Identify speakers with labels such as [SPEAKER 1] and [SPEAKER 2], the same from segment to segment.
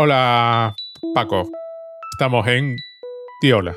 [SPEAKER 1] Hola, Paco. Estamos en Tiola.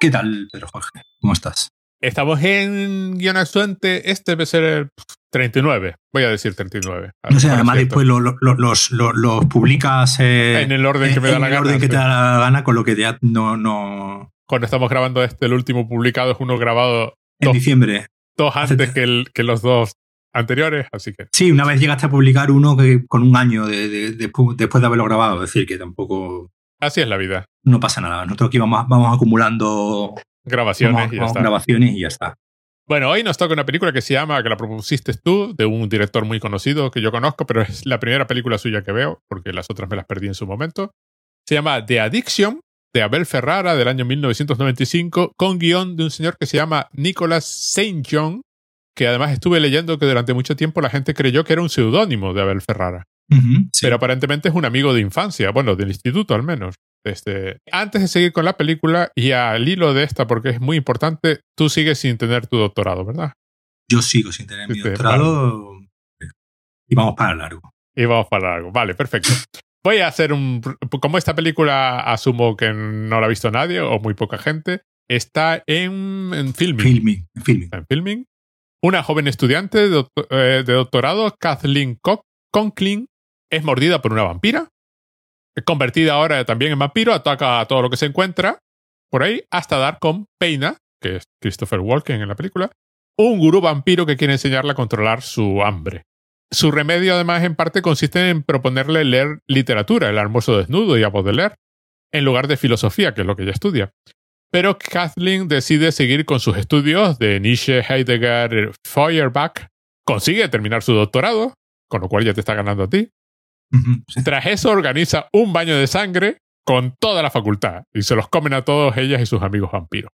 [SPEAKER 2] ¿Qué tal, Pedro Jorge? ¿Cómo estás?
[SPEAKER 1] Estamos en Guión Actuante. Este debe ser el 39. Voy a decir 39.
[SPEAKER 2] No sé, además después lo, lo, los, los, publicas
[SPEAKER 1] eh, en el orden que me da la
[SPEAKER 2] en
[SPEAKER 1] gana.
[SPEAKER 2] el orden que te da la gana, con lo que ya no, no.
[SPEAKER 1] Cuando estamos grabando este, el último publicado es uno grabado
[SPEAKER 2] En
[SPEAKER 1] dos,
[SPEAKER 2] diciembre.
[SPEAKER 1] dos antes que, el- que los dos anteriores, así que
[SPEAKER 2] Sí, una vez llegaste a publicar uno que con un año de, de- de- después de haberlo grabado. Es decir, que tampoco.
[SPEAKER 1] así es la vida.
[SPEAKER 2] No pasa nada. Nosotros aquí vamos, vamos acumulando
[SPEAKER 1] Grabaciones
[SPEAKER 2] vamos-
[SPEAKER 1] y ya está.
[SPEAKER 2] grabaciones y ya está.
[SPEAKER 1] Bueno, hoy nos toca una película que se llama, que la propusiste tú, de un director muy conocido que yo conozco, pero es la primera película suya que veo, porque las otras me las perdí en su momento. Se llama The Addiction, de Abel Ferrara, del año 1995, con guion de un señor que se llama Nicholas St. John, que además estuve leyendo que durante mucho tiempo la gente creyó que era un seudónimo de Abel Ferrara.
[SPEAKER 2] Sí.
[SPEAKER 1] Pero aparentemente es un amigo de infancia, bueno, del instituto al menos. Este, antes de seguir con la película y al hilo de esta, porque es muy importante, tú sigues sin tener tu doctorado, ¿verdad?
[SPEAKER 2] Yo sigo sin tener mi
[SPEAKER 1] sí,
[SPEAKER 2] doctorado y vamos para largo.
[SPEAKER 1] Y vamos para largo. Vale, perfecto. Voy a hacer un... Como esta película asumo que no la ha visto nadie o muy poca gente, está en, en filming.
[SPEAKER 2] Filming, filming.
[SPEAKER 1] Está en filming. Una joven estudiante de, eh, de doctorado, Kathleen Co- Conklin, es mordida por una vampira. Convertida ahora también en vampiro, ataca a todo lo que se encuentra por ahí, hasta dar con Peina, que es Christopher Walken en la película, un gurú vampiro que quiere enseñarle a controlar su hambre. Su remedio, además, en parte consiste en proponerle leer literatura, el almuerzo desnudo y a Baudelaire, en lugar de filosofía, que es lo que ella estudia. Pero Kathleen decide seguir con sus estudios de Nietzsche, Heidegger, Feuerbach. Consigue terminar su doctorado, con lo cual ya te está ganando a ti.
[SPEAKER 2] Sí.
[SPEAKER 1] Tras eso organiza un baño de sangre con toda la facultad y se los comen a todos ellas y sus amigos vampiros.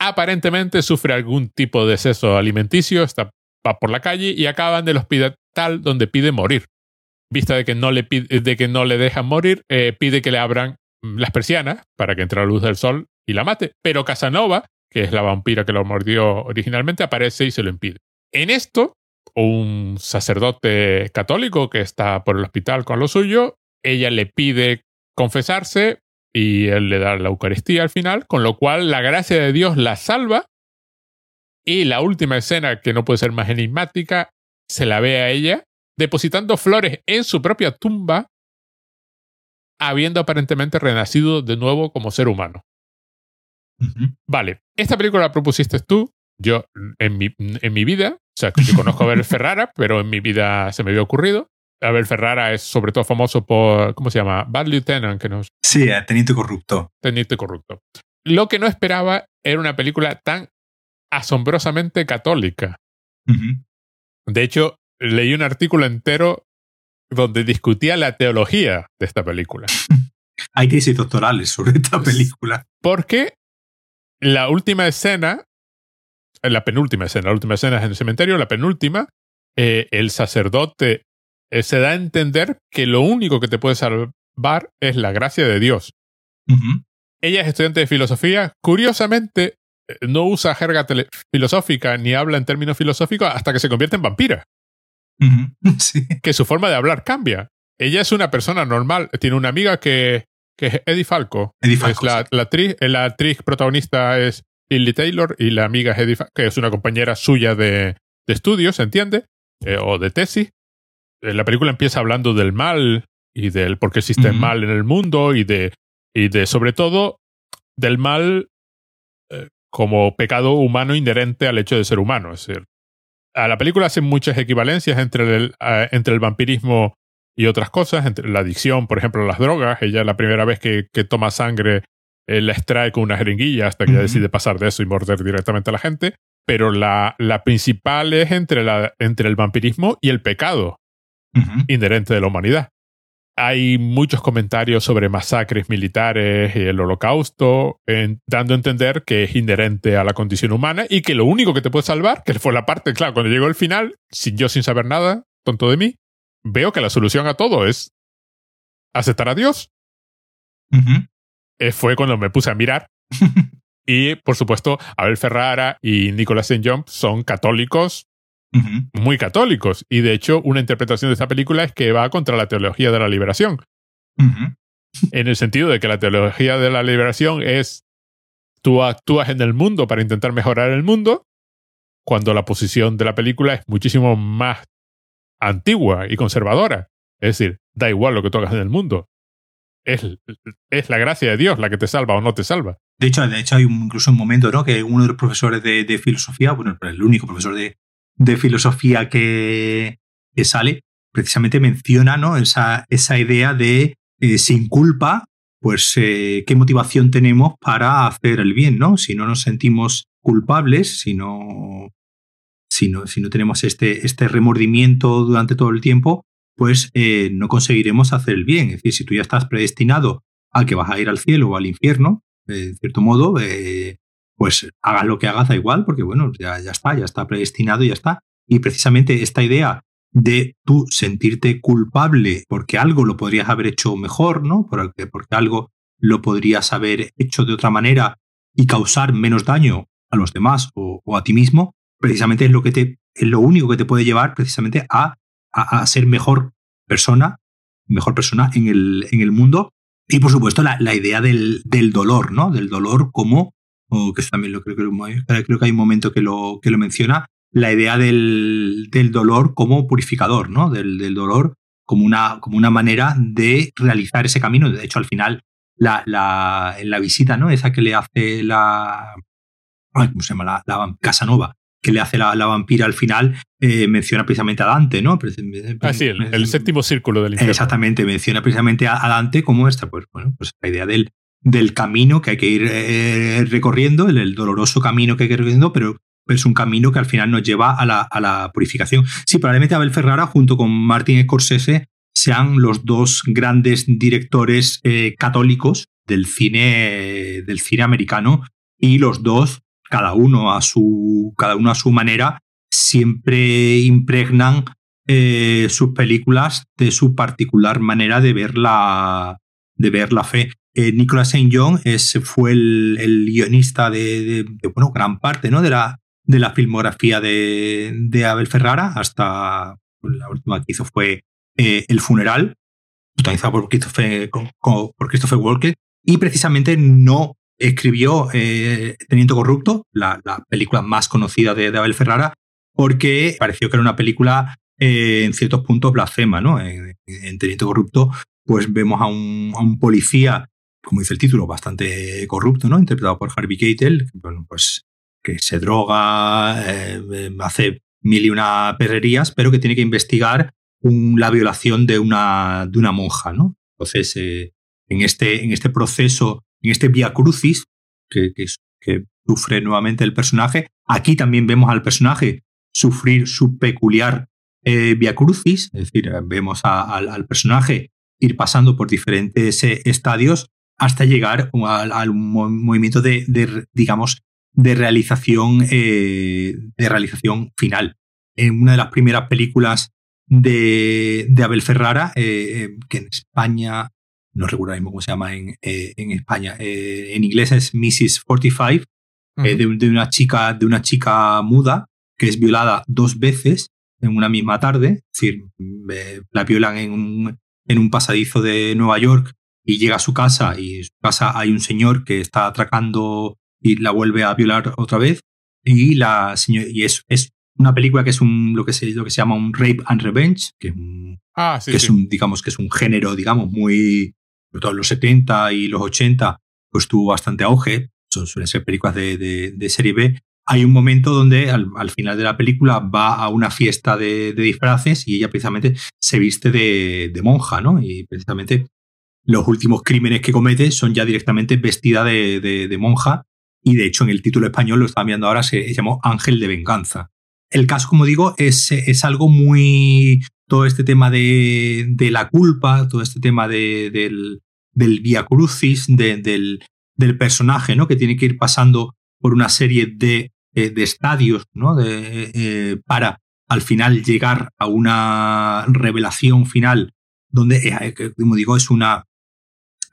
[SPEAKER 1] Aparentemente sufre algún tipo de exceso alimenticio, está, va por la calle y acaba en el hospital donde pide morir. Vista de que no le, pide- de que no le dejan morir, eh, pide que le abran las persianas para que entre la luz del sol y la mate. Pero Casanova, que es la vampira que lo mordió originalmente, aparece y se lo impide. En esto, un sacerdote católico que está por el hospital con lo suyo, ella le pide confesarse y él le da la Eucaristía al final, con lo cual la gracia de Dios la salva y la última escena, que no puede ser más enigmática, se la ve a ella depositando flores en su propia tumba, habiendo aparentemente renacido de nuevo como ser humano. Vale, esta película la propusiste tú. Yo, en mi, en mi vida, o sea, yo conozco a Abel Ferrara, pero en mi vida se me había ocurrido. Abel Ferrara es sobre todo famoso por, ¿cómo se llama? Bad Lieutenant, que nos
[SPEAKER 2] Sí, eh, Teniente Corrupto.
[SPEAKER 1] Teniente Corrupto. Lo que no esperaba era una película tan asombrosamente católica. De hecho, leí un artículo entero donde discutía la teología de esta película.
[SPEAKER 2] Hay tesis doctorales sobre esta película.
[SPEAKER 1] Porque la última escena, eh, la penúltima escena, la última escena es en el cementerio, la penúltima, eh, el sacerdote eh, se da a entender que lo único que te puede salvar es la gracia de Dios. Ella es estudiante de filosofía. Curiosamente, no usa jerga filosófica ni habla en términos filosóficos hasta que se convierte en vampira.
[SPEAKER 2] Sí.
[SPEAKER 1] Que su forma de hablar cambia. Ella es una persona normal. Tiene una amiga que, que es Eddie Falco.
[SPEAKER 2] Eddie
[SPEAKER 1] Es
[SPEAKER 2] Falco,
[SPEAKER 1] la,
[SPEAKER 2] sí.
[SPEAKER 1] la actriz, la actriz protagonista es Lily Taylor y la amiga es Eddie Falco, que es una compañera suya de, de estudios, ¿se entiende? Eh, o de tesis. Eh, la película empieza hablando del mal y del por qué existe el
[SPEAKER 2] Ujú.
[SPEAKER 1] mal en el mundo y de, y de sobre todo, del mal eh, como pecado humano inherente al hecho de ser humano. Es decir, a la película hacen muchas equivalencias entre el, eh, entre el vampirismo y otras cosas, entre la adicción, por ejemplo, las drogas. Ella la primera vez que, que toma sangre eh, la extrae con una jeringuilla hasta que
[SPEAKER 2] Ujú.
[SPEAKER 1] decide pasar de eso y morder directamente a la gente. Pero la, la principal es entre, la, entre el vampirismo y el pecado inherente de la humanidad. Hay muchos comentarios sobre masacres militares y el holocausto, en- dando a entender que es inherente a la condición humana y que lo único que te puede salvar, que fue la parte, claro, cuando llegó el final, sin yo sin saber nada, tonto de mí, veo que la solución a todo es aceptar a Dios. Eh, fue cuando me puse a mirar y, por supuesto, Abel Ferrara y Nicolas St. John son católicos Muy católicos. Y de hecho, una interpretación de esta película es que va contra la teología de la liberación. En el sentido de que la teología de la liberación es tú actúas en el mundo para intentar mejorar el mundo, cuando la posición de la película es muchísimo más antigua y conservadora. Es decir, da igual lo que tú hagas en el mundo. Es, es la gracia de Dios la que te salva o no te salva.
[SPEAKER 2] De hecho, de hecho hay incluso un momento ¿no? que uno de los profesores de, filosofía, bueno, el único profesor de, de filosofía que, que, sale, precisamente menciona ¿no? esa, esa idea de eh, sin culpa, pues eh, qué motivación tenemos para hacer el bien, ¿no? Si no nos sentimos culpables, si no, si no, si no tenemos este, este remordimiento durante todo el tiempo, pues eh, no conseguiremos hacer el bien. Es decir, si tú ya estás predestinado a que vas a ir al cielo o al infierno, en cierto modo, pues hagas lo que hagas, da igual, porque bueno, ya, ya está, ya está predestinado y ya está. Y precisamente esta idea de tú sentirte culpable porque algo lo podrías haber hecho mejor, ¿no? Porque, porque algo lo podrías haber hecho de otra manera y causar menos daño a los demás o, a ti mismo, precisamente es lo que te es lo único que te puede llevar precisamente a, a, ser mejor persona, mejor persona en el, en el mundo. Y por supuesto la, la idea del, del, dolor, ¿no? Del dolor como, o que también lo creo, creo, que hay un momento que lo, que lo menciona, la idea del, del dolor como purificador, ¿no? Del, del, dolor como una, como una manera de realizar ese camino. De hecho, al final, la, la, en la visita, ¿no? Esa que le hace la. ¿Cómo se llama? La, la Casanova, que le hace la, la vampira al final, eh, menciona precisamente a Dante, ¿no?
[SPEAKER 1] Ah, sí, el, séptimo círculo del infierno.
[SPEAKER 2] Exactamente, menciona precisamente a, Dante como esta, pues, bueno, pues la idea del, del camino que hay que ir eh, recorriendo, el, doloroso camino que hay que ir recorriendo, pero es un camino que al final nos lleva a la, a la purificación. Sí, probablemente Abel Ferrara junto con Martin Scorsese sean los dos grandes directores eh, católicos del cine, del cine americano y los dos, cada uno a su, cada uno a su manera, siempre impregnan eh, sus películas de su particular manera de ver la, de ver la fe. Eh, Nicolas St. John fue el, guionista de, bueno, gran parte ¿no? de, la, de la filmografía de, Abel Ferrara hasta pues, la última que hizo fue eh, El funeral, protagonizado por Christopher, por Christopher Walker, y precisamente no escribió eh, Teniente Corrupto, la, película más conocida de, Abel Ferrara, porque pareció que era una película eh, en ciertos puntos blasfema, ¿no? En, Teniente Corrupto, pues vemos a un, policía, como dice el título, bastante corrupto, ¿no? Interpretado por Harvey Keitel, pues que se droga, eh, hace mil y una perrerías, pero que tiene que investigar la violación de una, de una monja, ¿no? Entonces, eh, en, este, en este proceso, en este via crucis que, sufre nuevamente el personaje, aquí también vemos al personaje sufrir su peculiar eh, via crucis, es decir, vemos al personaje ir pasando por diferentes estadios hasta llegar al, movimiento de, de, digamos, de realización, eh, de realización final. En una de las primeras películas de, Abel Ferrara, eh, eh, que en España, no recuerdo mismo cómo se llama en, en España, en inglés es Mrs. 45, de, una chica, de una chica muda que es violada dos veces en una misma tarde, es decir, la violan en un, en un pasadizo de Nueva York y llega a su casa y en su casa hay un señor que está atracando y la vuelve a violar otra vez. Y, la, y es, es una película que es un, lo, que se, lo que se llama un rape and revenge, que, ah, que es un, digamos, que es un género, digamos, muy, sobre todo en los 70 y los 80, pues tuvo bastante auge. Son, suelen ser películas de, de, serie B. Hay un momento donde al, al, final de la película va a una fiesta de, de disfraces y ella precisamente se viste de, de monja, ¿no? Y precisamente los últimos crímenes que comete son ya directamente vestida de, monja y de hecho en el título español, lo estaba viendo ahora, se llamó Ángel de Venganza. El caso, como digo, es, es algo muy... todo este tema de, de la culpa, todo este tema de, del, del via crucis, del, del personaje, ¿no? Que tiene que ir pasando por una serie de, eh, de estadios, ¿no? De, eh, para al final llegar a una revelación final donde, eh, como digo, es una,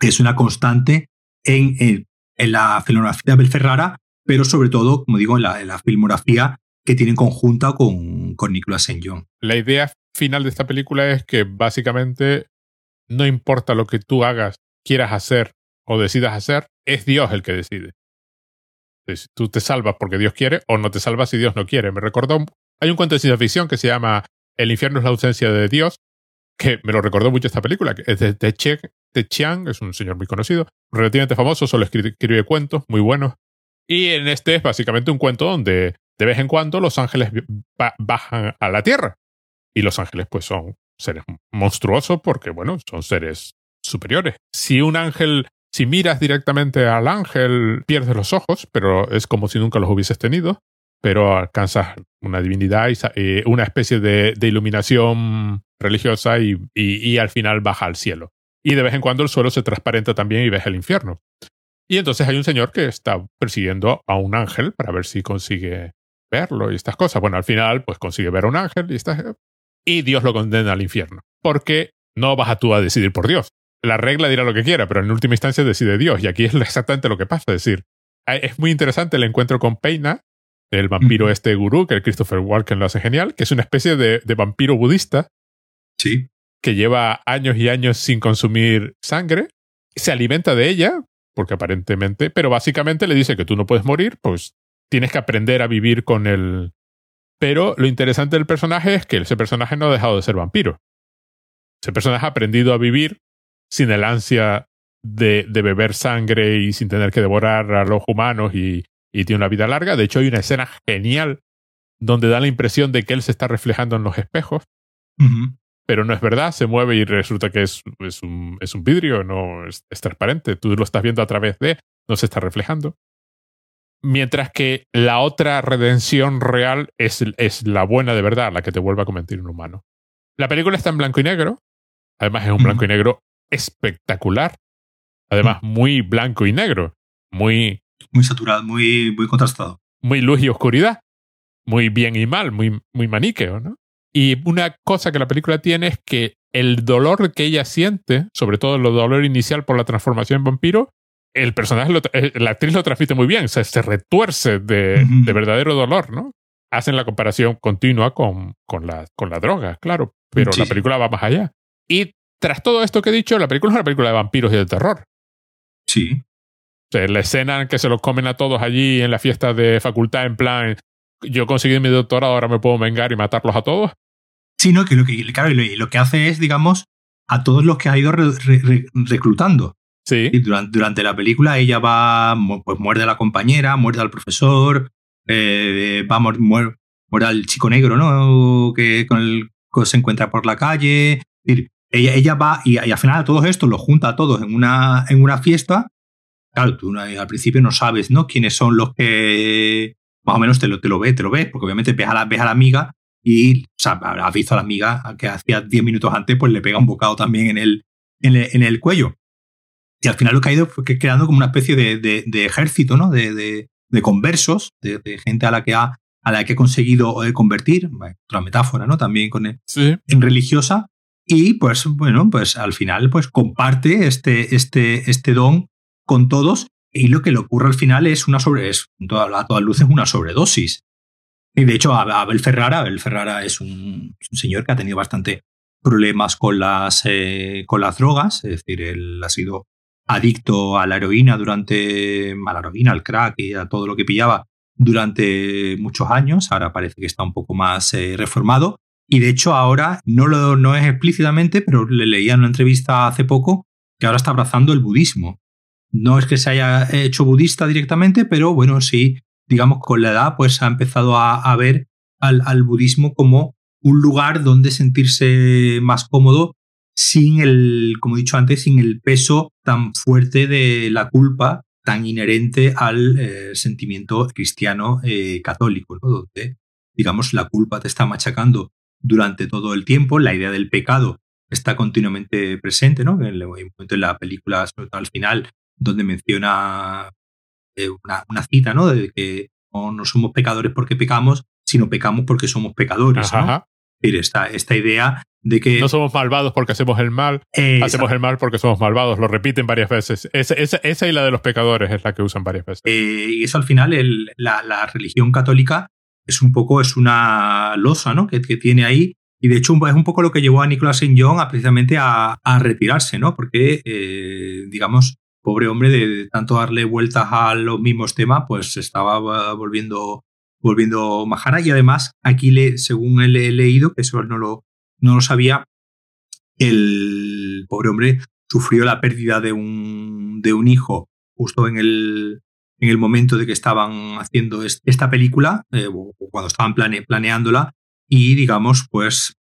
[SPEAKER 2] es una constante en, en, en la filmografía de Abel Ferrara, pero sobre todo, como digo, en la, la filmografía que tiene conjunta con, con Nicolas St. John.
[SPEAKER 1] La idea final de esta película es que básicamente no importa lo que tú hagas, quieras hacer o decidas hacer, es Dios el que decide. Si tú te salvas porque Dios quiere o no te salvas si Dios no quiere. Me recordó, hay un cuento de ciencia ficción que se llama El infierno es la ausencia de Dios, que me lo recordó mucho esta película, que es de, de Chiang, es un señor muy conocido, relativamente famoso, solo escribe, cuentos muy buenos. Y en este es básicamente un cuento donde de vez en cuando los ángeles bajan a la tierra. Y los ángeles pues son seres monstruosos porque, bueno, son seres superiores. Si un ángel, si miras directamente al ángel, pierdes los ojos, pero es como si nunca los hubieses tenido, pero alcanzas una divinidad y eh, una especie de, iluminación religiosa y, y, al final baja al cielo. Y de vez en cuando el suelo se transparenta también y ves el infierno. Y entonces hay un señor que está persiguiendo a un ángel para ver si consigue verlo y estas cosas. Bueno, al final pues consigue ver a un ángel y, está, y Dios lo condena al infierno. Porque no vas a tú a decidir por Dios. La regla dirá lo que quiera, pero en última instancia decide Dios. Y aquí es exactamente lo que pasa. Es decir, es muy interesante el encuentro con Peina, el vampiro este gurú, que el Christopher Walken lo hace genial, que es una especie de, de vampiro budista.
[SPEAKER 2] Sí.
[SPEAKER 1] Que lleva años y años sin consumir sangre. Se alimenta de ella, porque aparentemente, pero básicamente le dice que tú no puedes morir, pues tienes que aprender a vivir con el... Pero lo interesante del personaje es que ese personaje no ha dejado de ser vampiro. Ese personaje ha aprendido a vivir sin el ansia de, de beber sangre y sin tener que devorar a los humanos y, y tiene una vida larga. De hecho, hay una escena genial donde da la impresión de que él se está reflejando en los espejos pero no es verdad, se mueve y resulta que es, es, un, es un, vidrio, no es, transparente, tú lo estás viendo a través de, no se está reflejando. Mientras que la otra redención real es, es la buena de verdad, la que te vuelve a convertir en humano. La película está en blanco y negro, además es un blanco y negro espectacular, además muy blanco y negro, muy...
[SPEAKER 2] Muy saturado, muy, muy contrastado.
[SPEAKER 1] Muy luz y oscuridad, muy bien y mal, muy, muy maniqueo, ¿no? Y una cosa que la película tiene es que el dolor que ella siente, sobre todo el dolor inicial por la transformación en vampiro, el personaje, eh, la actriz lo transmite muy bien, se, se retuerce de, verdadero dolor, ¿no? Hacen la comparación continua con, con, la, con la droga, claro, pero la película va más allá. Y tras todo esto que he dicho, la película es una película de vampiros y de terror.
[SPEAKER 2] Sí.
[SPEAKER 1] O sea, la escena en que se los comen a todos allí en la fiesta de facultad, en plan, yo conseguí mi doctorado, ahora me puedo vengar y matarlos a todos
[SPEAKER 2] sino que lo que, claro, lo, que hace es, digamos, a todos los que ha ido reclutando.
[SPEAKER 1] Sí.
[SPEAKER 2] Y durante, durante, la película ella va, pues muerde a la compañera, muerde al profesor, eh, va, muerde, al chico negro, ¿no? Que con el que se encuentra por la calle. Ella, ella va y, al final a todos estos los junta a todos en una, en una fiesta. Claro, tú al principio no sabes, ¿no? Quiénes son los que más o menos te lo, te lo ves, te lo ves, porque obviamente ves a la, ves a la amiga y, o sea, has visto a la amiga que hacía 10 minutos antes, pues le pega un bocado también en el, en el, cuello. Y al final lo que ha ido fue creando como una especie de, de, ejército, ¿no? De, de conversos, de, gente a la que ha, a la que ha conseguido eh, convertir, otra metáfora, ¿no? También con en religiosa. Y pues, bueno, pues al final, pues comparte este, este, este don con todos. Y lo que le ocurre al final es una sobre, es, a todas luces, una sobredosis. Y de hecho, Abel Ferrara, Abel Ferrara es un, señor que ha tenido bastante problemas con las, eh, con las drogas, es decir, él ha sido adicto a la heroína durante, a la heroína, al crack y a todo lo que pillaba durante muchos años, ahora parece que está un poco más eh, reformado. Y de hecho ahora no, lo, no es explícitamente, pero le leía en una entrevista hace poco que ahora está abrazando el budismo. No es que se haya hecho budista directamente, pero bueno, sí digamos, con la edad, pues ha empezado a, ver al, budismo como un lugar donde sentirse más cómodo sin el, como he dicho antes, sin el peso tan fuerte de la culpa tan inherente al eh, sentimiento cristiano eh, católico, ¿no? donde, digamos, la culpa te está machacando durante todo el tiempo, la idea del pecado está continuamente presente, ¿no? En el en la película, sobre todo al final, donde menciona eh, una, cita, ¿no? De que no, somos pecadores porque pecamos, sino pecamos porque somos pecadores. ¿no? Esta, esta idea de que...
[SPEAKER 1] No somos malvados porque hacemos el mal, hacemos el mal porque somos malvados, lo repiten varias veces. Esa, esa, y la de los pecadores es la que usan varias veces.
[SPEAKER 2] Eh, y eso al final, la, la, religión católica es un poco, es una losa, ¿no? Que, que tiene ahí Y de hecho es un poco lo que llevó a Nicolas St. John a precisamente a, retirarse, ¿no? Porque, eh, digamos, pobre hombre, de, tanto darle vueltas a los mismos temas, pues estaba volviendo, volviendo majara. Y además, aquí, le, según he leído, que eso no lo, no lo sabía, el pobre hombre sufrió la pérdida de un, de un hijo justo en el, en el momento de que estaban haciendo esta película, eh, o cuando estaban planeándola, y digamos, pues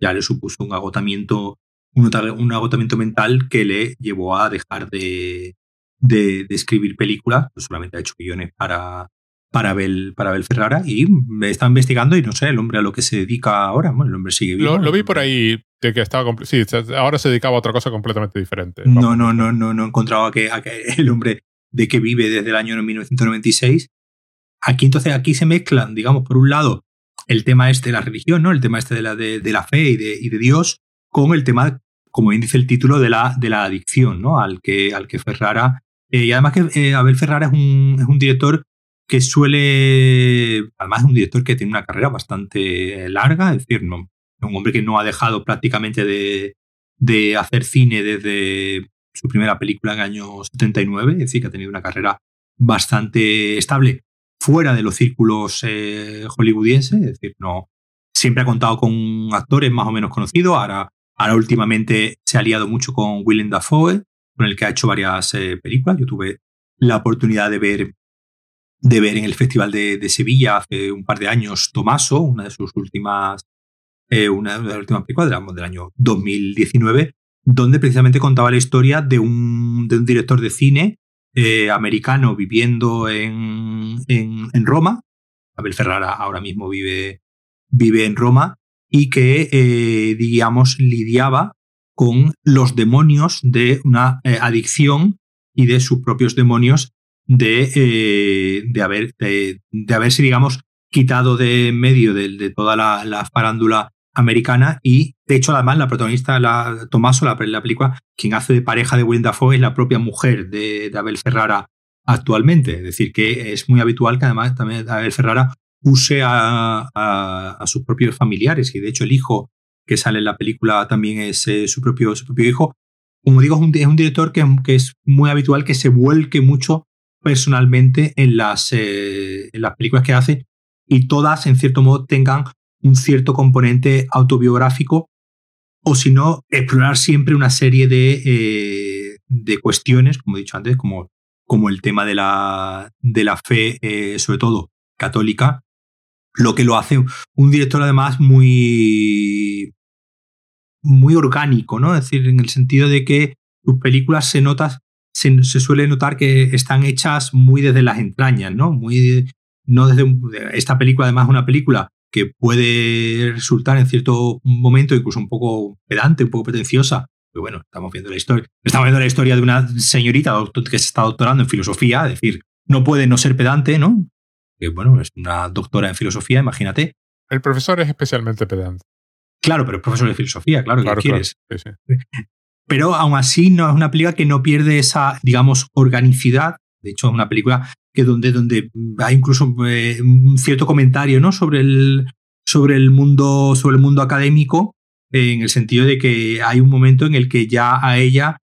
[SPEAKER 2] ya le supuso un agotamiento, un, agotamiento mental que le llevó a dejar de, de, escribir películas, pues solamente ha hecho guiones para, para Abel, para Abel Ferrara y me está investigando y no sé, el hombre a lo que se dedica ahora, bueno, el hombre sigue vivo.
[SPEAKER 1] Lo, vi por ahí de que estaba, sí, ahora se dedicaba a otra cosa completamente diferente.
[SPEAKER 2] No, no, no, no, no he encontrado que, a que el hombre de que vive desde el año 1996. Aquí entonces, aquí se mezclan, digamos, por un lado, el tema este de la religión, ¿no? El tema este de la, de, la fe y de, y de, Dios, con el tema, como bien dice el título, de la, de la adicción, ¿no? Al que, al que Ferrara. Eh, y además que eh, Abel Ferrara es un, es un director que suele. Además, es un director que tiene una carrera bastante larga, es decir, no, un hombre que no ha dejado prácticamente de, de hacer cine desde su primera película en el año 79, es decir, que ha tenido una carrera bastante estable fuera de los círculos eh, hollywoodienses, es decir, no siempre ha contado con actores más o menos conocidos, ahora, ahora últimamente se ha aliado mucho con Willem Dafoe, con el que ha hecho varias eh, películas. Yo tuve la oportunidad de ver, de ver en el Festival de, Sevilla hace un par de años Tomaso, una de sus últimas, eh, una de las últimas películas del año 2019, donde precisamente contaba la historia de un, de un director de cine eh, americano viviendo en, en, Roma. Abel Ferrara ahora mismo vive, vive en Roma y que, eh, digamos, lidiaba con los demonios de una eh, adicción y de sus propios demonios de, de, haber, de, haberse, digamos, quitado de medio de, toda la, la, farándula americana y de hecho además la protagonista, la Tomaso, la, la película, quien hace de pareja de Willem Dafoe es la propia mujer de, Abel Ferrara actualmente. Es decir, que es muy habitual que además también Abel Ferrara use a, a, sus propios familiares. Y de hecho el hijo que sale en la película también es eh, su, propio, su propio hijo. Como digo, es un, es un director que, que, es muy habitual que se vuelque mucho personalmente en las, eh, en las películas que hace. Y todas, en cierto modo, tengan un cierto componente autobiográfico. O si no, explorar siempre una serie de, eh, de cuestiones, como he dicho antes, como, como el tema de la, de la fe, eh, sobre todo católica, lo que lo hace un director además muy, muy orgánico, ¿no? Es decir, en el sentido de que sus películas se nota, se, suele notar que están hechas muy desde las entrañas, ¿no? Muy, no desde esta película además es una película que puede resultar en cierto momento incluso un poco pedante, un poco pretenciosa. Pero bueno, estamos viendo la historia. Estamos viendo la historia de una señorita que se está doctorando en filosofía, es decir, no puede no ser pedante, ¿no? Que bueno, es una doctora en filosofía, imagínate.
[SPEAKER 1] El profesor es especialmente pedante.
[SPEAKER 2] Claro, pero es profesor de filosofía, claro, que quieres. Pero aún así no es una película que no pierde esa, digamos, organicidad. De hecho, es una película que donde, donde hay incluso eh, un cierto comentario ¿no? sobre, el, sobre, el mundo, sobre el mundo académico, en el sentido de que hay un momento en el que ya a ella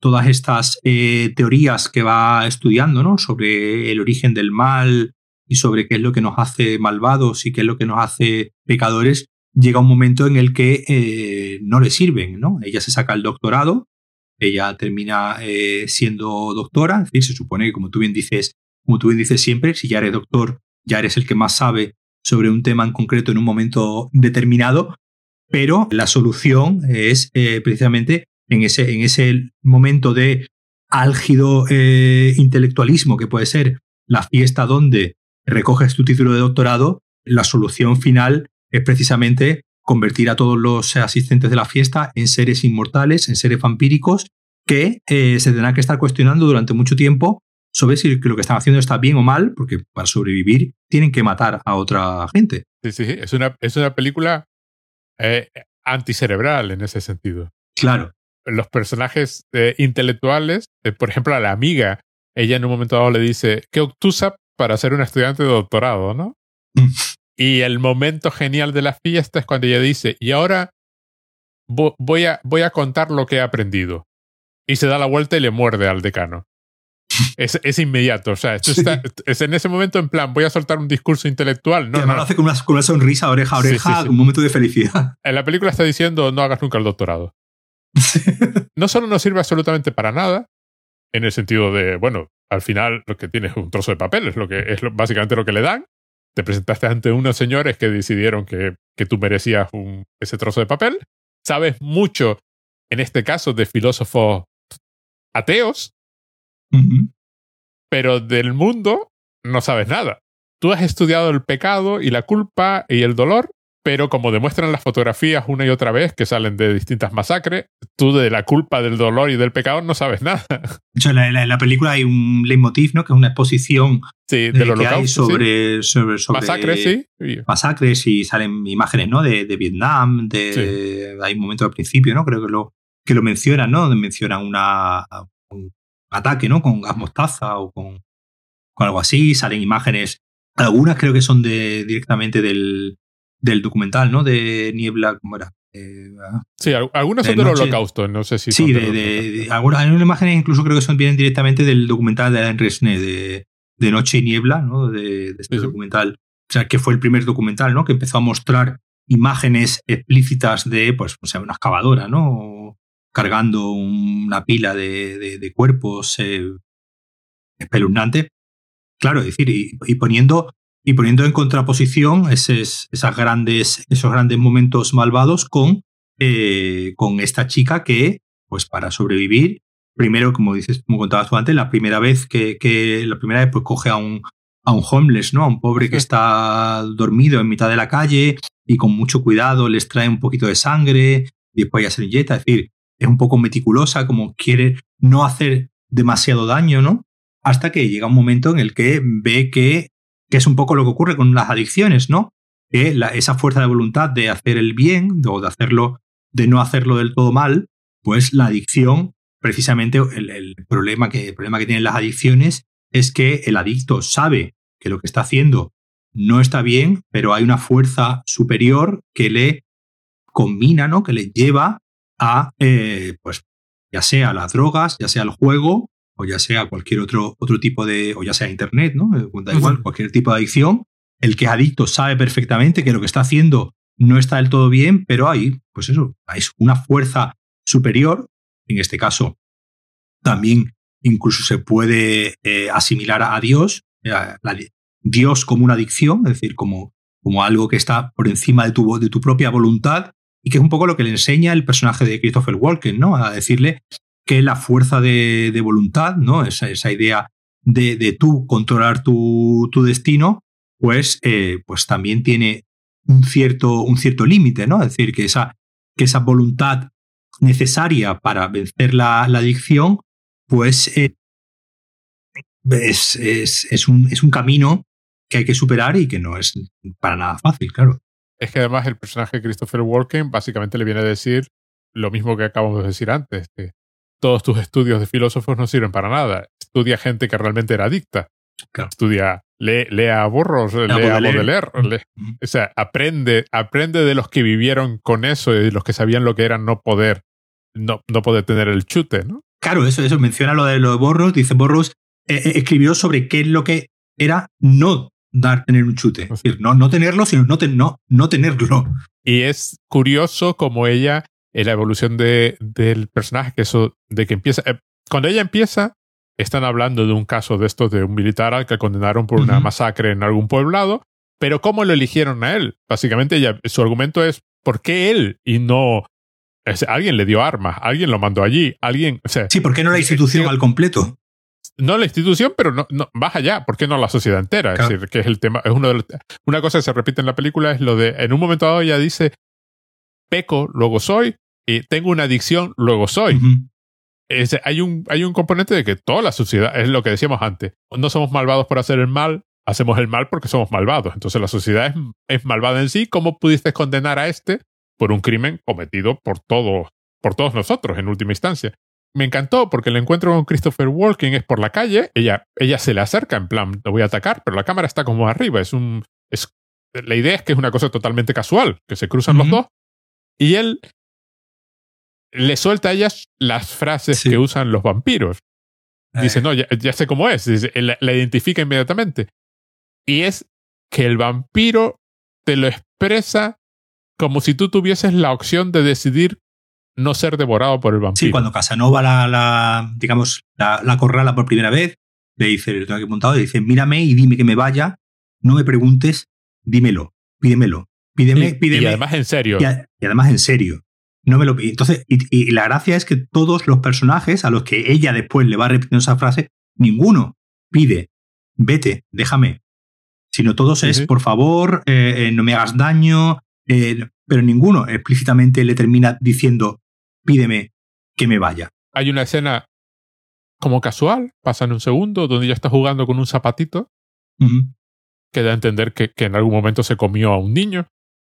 [SPEAKER 2] todas estas eh, teorías que va estudiando ¿no? sobre el origen del mal y sobre qué es lo que nos hace malvados y qué es lo que nos hace pecadores, llega un momento en el que eh, no le sirven. ¿no? Ella se saca el doctorado, ella termina siendo doctora, decir, se supone que, como tú bien dices, como tú bien dices siempre, si ya eres doctor, ya eres el que más sabe sobre un tema en concreto en un momento determinado, pero la solución es eh, precisamente en ese, en ese momento de álgido eh, intelectualismo que puede ser la fiesta donde recoges tu título de doctorado, la solución final es precisamente convertir a todos los asistentes de la fiesta en seres inmortales, en seres vampíricos, que eh, se tendrán que estar cuestionando durante mucho tiempo sobre si lo que están haciendo está bien o mal, porque para sobrevivir tienen que matar a otra gente.
[SPEAKER 1] Sí, sí, es una, es una película eh, anticerebral en ese sentido.
[SPEAKER 2] Claro.
[SPEAKER 1] Los personajes eh, intelectuales, eh, por ejemplo, a la amiga, ella en un momento dado le dice, qué obtusa para ser una estudiante de doctorado, ¿no? Y el momento genial de la fiesta es cuando ella dice, y ahora voy a, voy a contar lo que he aprendido. Y se da la vuelta y le muerde al decano. Es, es inmediato, o sea, es en ese momento en plan, voy a soltar un discurso intelectual. No,
[SPEAKER 2] y además lo hace con una, sonrisa oreja a oreja, un momento de felicidad.
[SPEAKER 1] En la película está diciendo, no hagas nunca el doctorado. no solo no sirve absolutamente para nada, en el sentido de, bueno, al final lo que tienes es un trozo de papel, es, lo que, es básicamente lo que le dan. Te presentaste ante unos señores que decidieron que, que tú merecías un, ese trozo de papel. Sabes mucho, en este caso, de filósofos ateos, pero del mundo no sabes nada. Tú has estudiado el pecado y la culpa y el dolor, pero como demuestran las fotografías una y otra vez que salen de distintas masacres, tú de la culpa, del dolor y del pecado no sabes nada. De
[SPEAKER 2] hecho, en la, película hay un leitmotiv, ¿no? Que es una exposición
[SPEAKER 1] sí, del
[SPEAKER 2] holocausto, sobre, sobre,
[SPEAKER 1] masacres, sí.
[SPEAKER 2] Masacres y salen imágenes, ¿no? De, Vietnam, de, hay un momento al principio, ¿no? Creo que lo, que lo mencionan, ¿no? Donde mencionan una, un ataque, ¿no? Con gas mostaza o con, con algo así, salen imágenes, algunas creo que son de, directamente del, del documental, ¿no? De Niebla, ¿cómo era?
[SPEAKER 1] Eh, sí, algunas son del holocausto, no sé si.
[SPEAKER 2] Sí, de, de, algunas, imágenes incluso creo que son, vienen directamente del documental de Alain Resnais, de, de Noche y Niebla, ¿no? De, este documental. O sea, que fue el primer documental, ¿no? Que empezó a mostrar imágenes explícitas de, pues, o sea, una excavadora, ¿no? Cargando una pila de, de cuerpos eh, espeluznante. Claro, es decir, y poniendo y poniendo en contraposición esos, esas grandes, esos grandes momentos malvados con, eh, con esta chica que, pues para sobrevivir, primero, como dices, como contabas tú antes, la primera vez que, que la primera vez pues coge a un, a un homeless, ¿no? A un pobre que está dormido en mitad de la calle y con mucho cuidado les trae un poquito de sangre y después ya se inyecta. Es decir, es un poco meticulosa, como quiere no hacer demasiado daño, ¿no? Hasta que llega un momento en el que ve que que es un poco lo que ocurre con las adicciones, ¿no? Que esa fuerza de voluntad de hacer el bien o de hacerlo, de no hacerlo del todo mal, pues la adicción, precisamente el, problema, que, el problema que tienen las adicciones es que el adicto sabe que lo que está haciendo no está bien, pero hay una fuerza superior que le combina, ¿no? Que le lleva a, eh, pues, ya sea las drogas, ya sea el juego, o ya sea cualquier otro, otro tipo de, o ya sea Internet, ¿no? Eh, da igual, cualquier tipo de adicción, el que es adicto sabe perfectamente que lo que está haciendo no está del todo bien, pero hay, pues eso, hay una fuerza superior, en este caso también incluso se puede eh, asimilar a Dios, eh, Dios como una adicción, es decir, como, como algo que está por encima de tu, de tu propia voluntad y que es un poco lo que le enseña el personaje de Christopher Walken, ¿no? A decirle que la fuerza de, voluntad, ¿no? Esa, esa idea de, de, tú controlar tu, tu destino, pues, eh, pues también tiene un cierto, un cierto límite, ¿no? Es decir, que esa, que esa voluntad necesaria para vencer la, adicción, pues eh, es, es, es, un, es un camino que hay que superar y que no es para nada fácil, claro.
[SPEAKER 1] Es que además el personaje de Christopher Walken básicamente le viene a decir lo mismo que acabamos de decir antes, que todos tus estudios de filósofos no sirven para nada. Estudia gente que realmente era adicta. Estudia, lee, lea a Borros, lea a Baudelaire. o sea, aprende, aprende de los que vivieron con eso y de los que sabían lo que era no poder, no, no poder tener el chute, ¿no?
[SPEAKER 2] Claro, eso, eso menciona lo de, lo de Borros. Dice Borros eh, eh, escribió sobre qué es lo que era no dar tener un chute. Es decir, no, no tenerlo, sino no, no, no tenerlo.
[SPEAKER 1] Y es curioso como ella la evolución de, del personaje, que eso, de que empieza. Eh, cuando ella empieza, están hablando de un caso de estos de un militar al que condenaron por una masacre en algún poblado, pero ¿cómo lo eligieron a él? Básicamente, ella, su argumento es: ¿por qué él y no. alguien le dio armas, alguien lo mandó allí, alguien. O sea,
[SPEAKER 2] sí, ¿por qué no la institución al completo?
[SPEAKER 1] no la institución, pero no, no baja allá, ¿por qué no la sociedad entera? Es decir, que es el tema, es uno de una cosa que se repite en la película es lo de, en un momento dado ella dice, peco, luego soy, y tengo una adicción, luego soy. hay, un, hay un componente de que toda la sociedad, es lo que decíamos antes, no somos malvados por hacer el mal, hacemos el mal porque somos malvados. Entonces la sociedad es, es malvada en sí. ¿Cómo pudiste condenar a este por un crimen cometido por todos, por todos nosotros en última instancia? Me encantó porque el encuentro con Christopher Walken es por la calle, ella, ella se le acerca en plan, lo voy a atacar, pero la cámara está como arriba, es un, es la idea es que es una cosa totalmente casual, que se cruzan los dos. Y él le suelta a ellas las frases que usan los vampiros. Dice, eh. no, ya, sé cómo es. la, identifica inmediatamente. Y es que el vampiro te lo expresa como si tú tuvieses la opción de decidir no ser devorado por el vampiro.
[SPEAKER 2] Sí, cuando Casanova la, la digamos, la, la, corrala por primera vez, le dice, lo tengo aquí montado, le dice, mírame y dime que me vaya, no me preguntes, dímelo, pídemelo, pídeme, pídeme.
[SPEAKER 1] Y además en serio.
[SPEAKER 2] Y, además en serio. No me lo Entonces, y, la gracia es que todos los personajes a los que ella después le va repitiendo esa frase, ninguno pide, vete, déjame. Sino todos es, por favor, eh, eh, no me hagas daño, eh, pero ninguno explícitamente le termina diciendo, pídeme que me vaya.
[SPEAKER 1] Hay una escena como casual, pasa en un segundo, donde ella está jugando con un zapatito, que da a entender que, que, en algún momento se comió a un niño.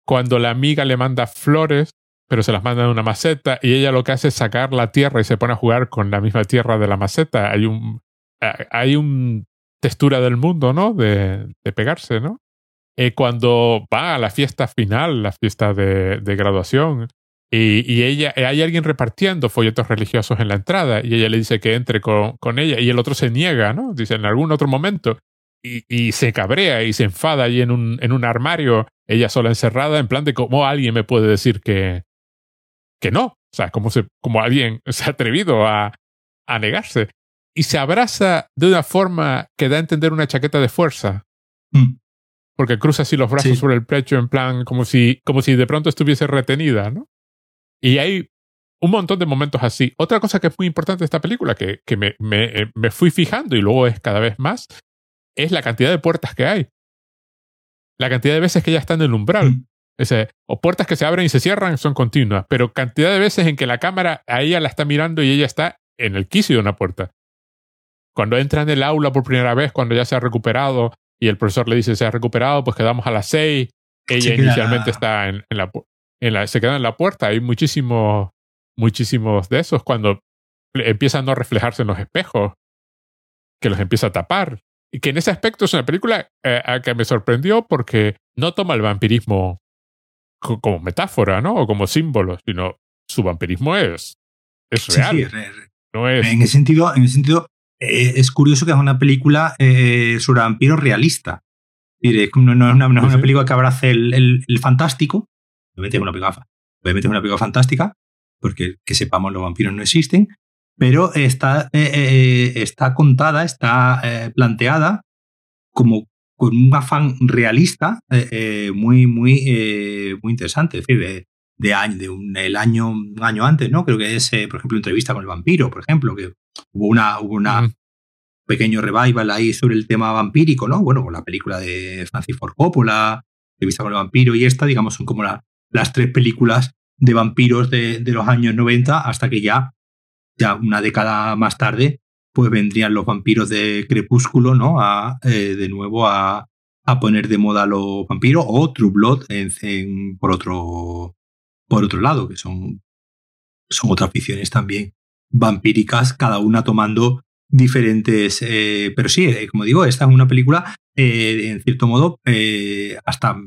[SPEAKER 1] Cuando la amiga le manda flores, pero se las manda en una maceta, y ella lo que hace es sacar la tierra y se pone a jugar con la misma tierra de la maceta. Hay un. Hay un textura del mundo, ¿no? De, pegarse, ¿no? Eh, cuando va a la fiesta final, la fiesta de, graduación, y, ella, eh, hay alguien repartiendo folletos religiosos en la entrada y ella le dice que entre con, con ella y el otro se niega, ¿no? Dice en algún otro momento y, y, se cabrea y se enfada allí en un, en un armario, ella sola encerrada, en plan de cómo alguien me puede decir que, que no. O sea, cómo, se, cómo alguien se ha atrevido a, a negarse. Y se abraza de una forma que da a entender una chaqueta de fuerza. Mm. Porque cruza así los brazos sobre el pecho, en plan, como si, como si de pronto estuviese retenida, ¿no? Y hay un montón de momentos así. Otra cosa que es muy importante de esta película, que, que me, me, eh, me, fui fijando y luego es cada vez más, es la cantidad de puertas que hay. La cantidad de veces que ella está en el umbral. Mm. O puertas que se abren y se cierran son continuas, pero cantidad de veces en que la cámara a ella la está mirando y ella está en el quicio de una puerta. Cuando entra en el aula por primera vez, cuando ya se ha recuperado y el profesor le dice se ha recuperado, pues quedamos a las seis. Ella inicialmente está en, en, la, se quedan en la puerta. Hay muchísimos, muchísimos de esos cuando empiezan a no reflejarse en los espejos, que los empieza a tapar. Y que en ese aspecto es una película eh, que me sorprendió porque no toma el vampirismo como metáfora, ¿no? O como símbolo, sino su vampirismo es, es real. no es...
[SPEAKER 2] En ese sentido, en ese sentido eh, es curioso que es una película eh, sobre vampiros realista. No, no, es una, una película que abrace el, el fantástico, Obviamente es una película, obviamente es una película fantástica, porque que sepamos los vampiros no existen, pero está, eh, eh, está contada, está eh, planteada como con un afán realista muy, muy, muy interesante. Es decir, de, año, de un, el año, un año antes, ¿no? Creo que es, por ejemplo, entrevista con el vampiro, por ejemplo, que hubo una, hubo una pequeño revival ahí sobre el tema vampírico, ¿no? Bueno, con la película de Francis Ford Coppola, entrevista con el vampiro y esta, digamos, son como la, las tres películas de vampiros de, los años 90 hasta que ya, ya una década más tarde, pues vendrían los vampiros de Crepúsculo, ¿no? A, eh, de nuevo a, a, poner de moda los vampiros o True Blood en, por, otro, por otro lado, que son, son otras ficciones también vampíricas, cada una tomando diferentes... Eh, pero sí, eh, como digo, esta es una película, en cierto modo, hasta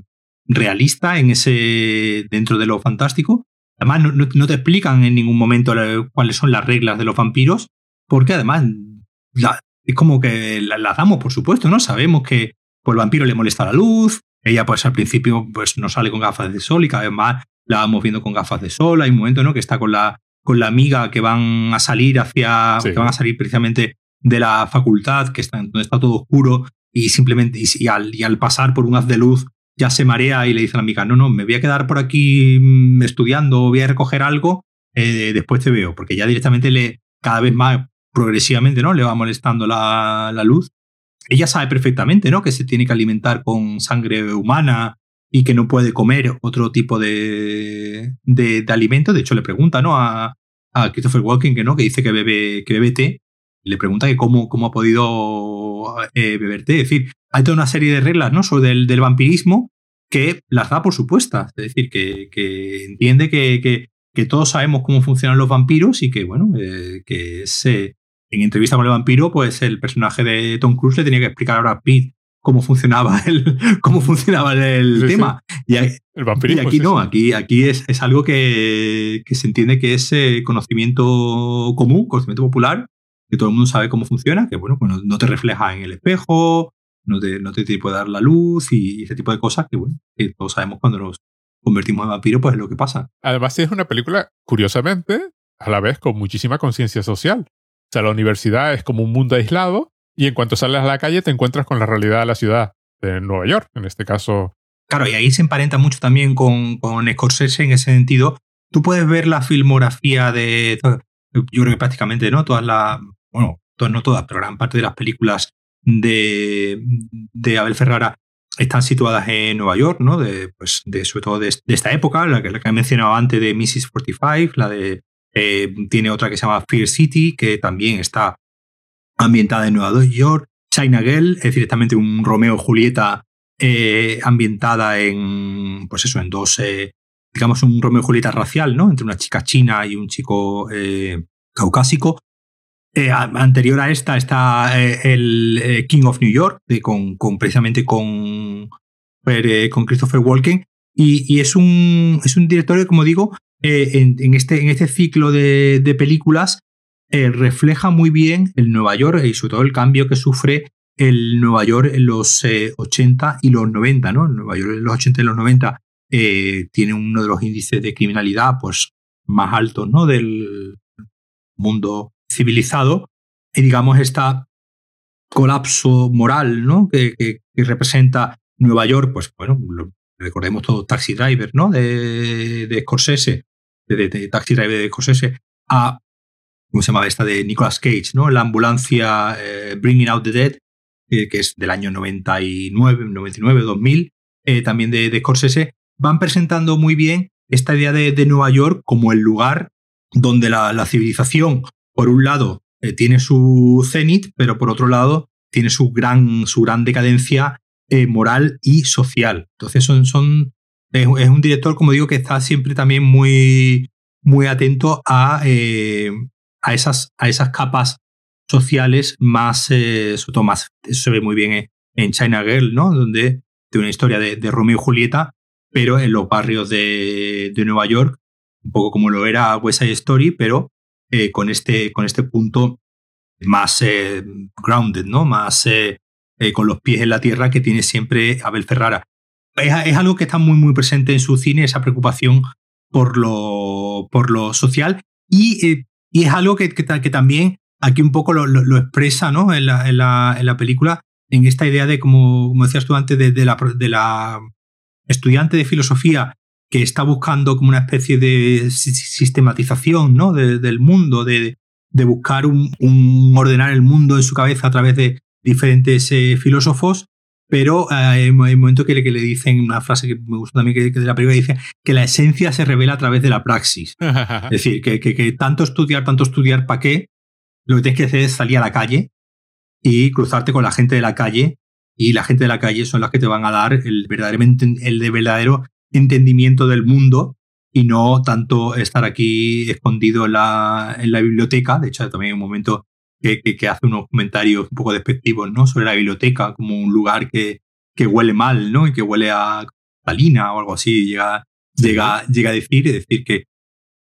[SPEAKER 2] realista en ese dentro de lo fantástico. Además, no, te explican en ningún momento cuáles son las reglas de los vampiros, porque además es como que las damos, por supuesto, ¿no? Sabemos que pues, el vampiro le molesta la luz, ella pues al principio pues no sale con gafas de sol y cada vez más la vamos viendo con gafas de sol. Hay un momento, ¿no? Que está con la, con la amiga que van a salir hacia, que van a salir precisamente de la facultad, que está, donde está todo oscuro y simplemente, y, al, y al pasar por un haz de luz, ya se marea y le dice a la amiga, no, no, me voy a quedar por aquí mm, estudiando, voy a recoger algo, eh, después te veo, porque ya directamente le, cada vez más progresivamente, ¿no? Le va molestando la, luz. Ella sabe perfectamente, ¿no? Que se tiene que alimentar con sangre humana y que no puede comer otro tipo de, de, alimento. De hecho, le pregunta, ¿no? A, a Christopher Walken, que no, que dice que bebe, que bebe té. Le pregunta que cómo, cómo ha podido eh, beber té. Es decir, hay toda una serie de reglas ¿no? sobre el del vampirismo que las da por supuestas. Es decir, que, entiende que, todos sabemos cómo funcionan los vampiros y que, bueno, eh, que es, en entrevista con el vampiro, pues el personaje de Tom Cruise le tenía que explicar ahora a Pete cómo funcionaba el, cómo funcionaba el tema. Y, el y, aquí no, aquí, aquí es, es algo que, que, se entiende que es eh, conocimiento común, conocimiento popular, que todo el mundo sabe cómo funciona, que bueno, pues no, te refleja en el espejo, no te, no te puede dar la luz y, ese tipo de cosas que bueno, que todos sabemos cuando nos convertimos en vampiros, pues es lo que pasa.
[SPEAKER 1] Además, es una película, curiosamente, a la vez con muchísima conciencia social. Sea, la universidad es como un mundo aislado y en cuanto sales a la calle te encuentras con la realidad de la ciudad de Nueva York, en este caso.
[SPEAKER 2] Claro, y ahí se emparenta mucho también con, con Scorsese en ese sentido. Tú puedes ver la filmografía de, yo creo que prácticamente, ¿no? Todas las, bueno, no todas, pero gran parte de las películas de, de Abel Ferrara están situadas en Nueva York, ¿no? De, pues, de, sobre todo de, esta época, la que, la que he mencionado antes de Mrs. 45, la de eh, tiene otra que se llama Fear City, que también está ambientada en Nueva York. China Girl es directamente un Romeo Julieta eh, ambientada en, pues eso, en dos, eh, digamos, un Romeo Julieta racial, ¿no? Entre una chica china y un chico caucásico. anterior a esta está el King of New York, con, precisamente con, con Christopher Walken. Y, y, es, un, es un director como digo, eh, en, este, en este ciclo de, películas eh, refleja muy bien el Nueva York y sobre todo el cambio que sufre el Nueva York en los 80 eh, y los 90, ¿no? Nueva York en los 80 y los 90 tiene uno de los índices de criminalidad pues, más altos ¿no? del mundo civilizado y digamos este colapso moral ¿no? que, que, representa Nueva York, pues bueno, recordemos todo Taxi Driver, ¿no? De, de Scorsese, de, Taxi Driver de Scorsese a, ¿cómo se llama esta? De Nicolas Cage, ¿no? La ambulancia eh, Bringing Out the Dead, que es del año 99, 99, 2000, también de, de Scorsese, van presentando muy bien esta idea de, Nueva York como el lugar donde la, civilización, por un lado, eh, tiene su cenit, pero por otro lado, tiene su gran, su gran decadencia eh, moral y social. Entonces son, son es, un director, como digo, que está siempre también muy, muy atento a, eh, a, esas, a esas capas sociales más, eh, más, eso se ve muy bien en, China Girl, ¿no? Donde tiene una historia de, Romeo y Julieta, pero en los barrios de, de, Nueva York, un poco como lo era West Side Story, pero eh, con, este, con este punto más grounded, ¿no? Más con los pies en la tierra que tiene siempre Abel Ferrara es, algo que está muy, muy presente en su cine, esa preocupación por lo, por lo social. Y, eh, y es algo que, que, también aquí un poco lo, expresa ¿no? en, la, en, la, película, en esta idea de, como, como decías tú antes, de, de, la, de la estudiante de filosofía que está buscando como una especie de sistematización ¿no? del mundo, de, de buscar un, un, ordenar el mundo en su cabeza a través de diferentes eh, filósofos pero eh, hay un momento que le, que le, dicen una frase que me gusta también, que, de la película dice que la esencia se revela a través de la praxis. es decir, que, que, tanto estudiar, tanto estudiar, ¿para qué? Lo que tienes que hacer es salir a la calle y cruzarte con la gente de la calle y la gente de la calle son las que te van a dar el, verdaderamente, el verdadero entendimiento del mundo y no tanto estar aquí escondido en la, en la biblioteca. De hecho, también hay un momento que, hace unos comentarios un poco despectivos ¿no? sobre la biblioteca como un lugar que, que huele mal ¿no? y que huele a talina o algo así. Llega, llega, llega a decir, es decir, que,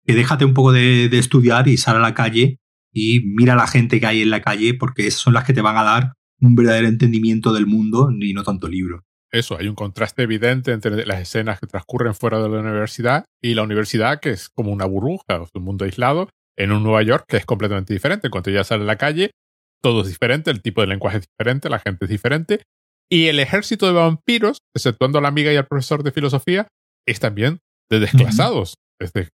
[SPEAKER 2] que déjate un poco de, estudiar y sal a la calle y mira a la gente que hay en la calle porque esas son las que te van a dar un verdadero entendimiento del mundo y no tanto libro.
[SPEAKER 1] Eso, hay un contraste evidente entre las escenas que transcurren fuera de la universidad y la universidad que es como una burbuja, un mundo aislado, en un Nueva York que es completamente diferente. Cuando ya sale a la calle, todo es diferente, el tipo de lenguaje es diferente, la gente es diferente. Y el ejército de vampiros, exceptuando a la amiga y al profesor de filosofía, es también de desclasados, es de,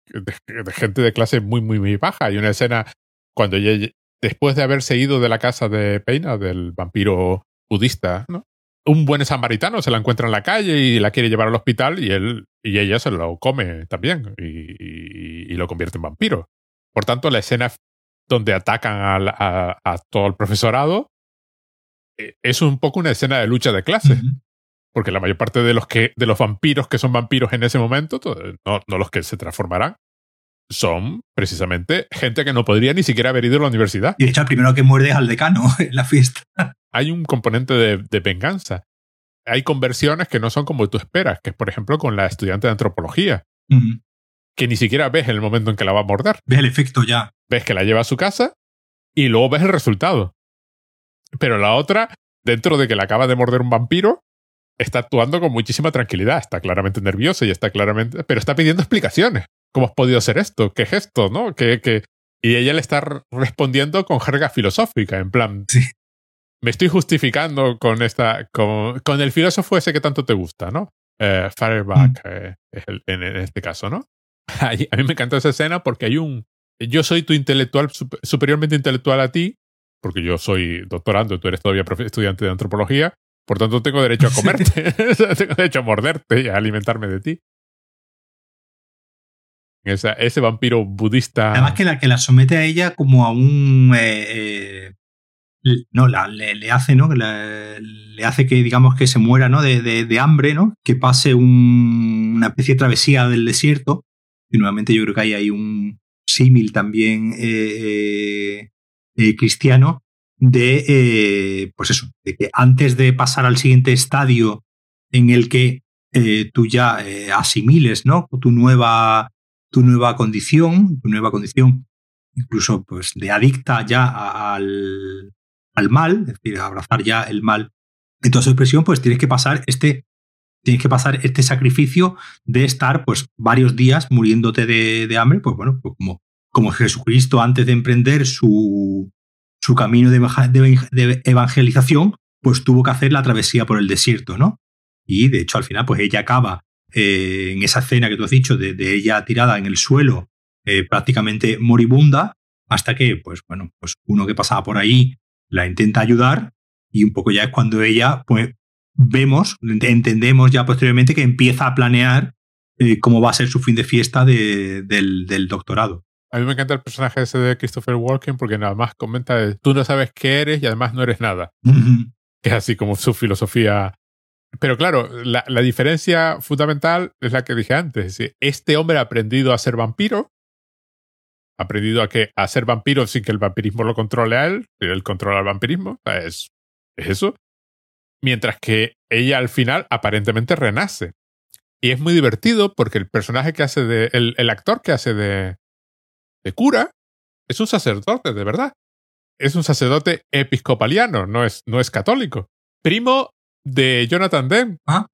[SPEAKER 1] gente de clase muy, muy, muy baja. Hay una escena cuando ella, después de haberse ido de la casa de Peina, del vampiro budista, ¿no? un buen samaritano se la encuentra en la calle y la quiere llevar al hospital y él y ella se lo come también y lo convierte en vampiro. Por tanto, la escena donde atacan a, todo el profesorado eh, es un poco una escena de lucha de clases. Porque la mayor parte de los, que, de los vampiros que son vampiros en ese momento, no, no los que se transformarán, son precisamente gente que no podría ni siquiera haber ido a la universidad.
[SPEAKER 2] Y de hecho, el primero que muerde es al decano en la fiesta.
[SPEAKER 1] Hay un componente de, venganza. hay conversiones que no son como tú esperas, que es por ejemplo con la estudiante de antropología, que ni siquiera ves en el momento en que la va a morder.
[SPEAKER 2] Ves el efecto ya.
[SPEAKER 1] Ves que la lleva a su casa y luego ves el resultado. Pero la otra, dentro de que la acaba de morder un vampiro, está actuando con muchísima tranquilidad, está claramente nerviosa y está claramente, pero está pidiendo explicaciones. ¿Cómo has podido hacer esto? ¿Qué gesto? ¿No? ¿Qué, qué? Y ella le está respondiendo con jerga filosófica, en plan,
[SPEAKER 2] sí.
[SPEAKER 1] me estoy justificando con esta, con, con, el filósofo ese que tanto te gusta, ¿no? Eh, Fireback mm. eh, es el, en, en, este caso, ¿no? A mí me encanta esa escena porque hay un, yo soy tu intelectual, superiormente intelectual a ti, porque yo soy doctorando tú eres todavía estudiante de antropología, por tanto tengo derecho a comerte, tengo derecho a morderte y a alimentarme de ti. Esa, ese vampiro budista.
[SPEAKER 2] Además que la que la somete a ella como a un eh, eh, no, la, le, le, hace, ¿no? Le, le, hace que, digamos, que se muera, ¿no? De, de, de hambre, ¿no? Que pase un, una especie de travesía del desierto. Y nuevamente yo creo que hay ahí un símil también eh, eh, cristiano de, eh, pues eso, de que antes de pasar al siguiente estadio en el que tú ya asimiles, ¿no? Tu nueva, tu nueva condición, tu nueva condición incluso pues de adicta ya al, al mal, es decir, abrazar ya el mal en toda su expresión, pues tienes que pasar este tienes que pasar este sacrificio de estar pues varios días muriéndote de, hambre, pues bueno, pues como, Jesucristo antes de emprender su, su camino de, evangelización, pues tuvo que hacer la travesía por el desierto, ¿no? Y de hecho al final pues ella acaba eh, en esa escena que tú has dicho de, de ella tirada en el suelo eh, prácticamente moribunda hasta que pues bueno, pues uno que pasaba por ahí la intenta ayudar y un poco ya es cuando ella, pues vemos, entendemos ya posteriormente que empieza a planear eh, cómo va a ser su fin de fiesta de, del, del, doctorado.
[SPEAKER 1] A mí me encanta el personaje ese de Christopher Walken porque nada más comenta, tú no sabes qué eres y además no eres nada.
[SPEAKER 2] Uh -huh.
[SPEAKER 1] Es así como su filosofía. Pero claro, la, la, diferencia fundamental es la que dije antes. Este hombre ha aprendido a ser vampiro ha aprendido a, que, a ser vampiro sin que el vampirismo lo controle a él, él controla el vampirismo. Es, es eso. Mientras que ella al final aparentemente renace. Y es muy divertido porque el personaje que hace de. El, el actor que hace de, de cura es un sacerdote, de verdad. Es un sacerdote episcopaliano, no es, no es católico. Primo de Jonathan Demme.
[SPEAKER 2] ¿Ah?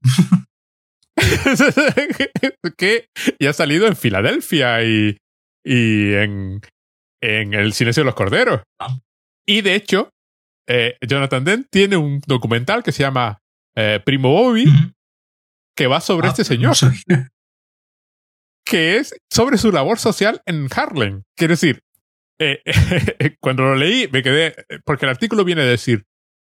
[SPEAKER 1] que ya ha salido en Filadelfia y, y en, en El silencio de los corderos.
[SPEAKER 2] Ah.
[SPEAKER 1] Y de hecho, eh, Jonathan Dent tiene un documental que se llama eh, Primo Bobby,
[SPEAKER 2] Uh -huh.
[SPEAKER 1] que va sobre
[SPEAKER 2] Ah,
[SPEAKER 1] este señor, que es sobre su labor social en Harlem. Quiero decir, eh, cuando lo leí me quedé, porque el artículo viene a decir,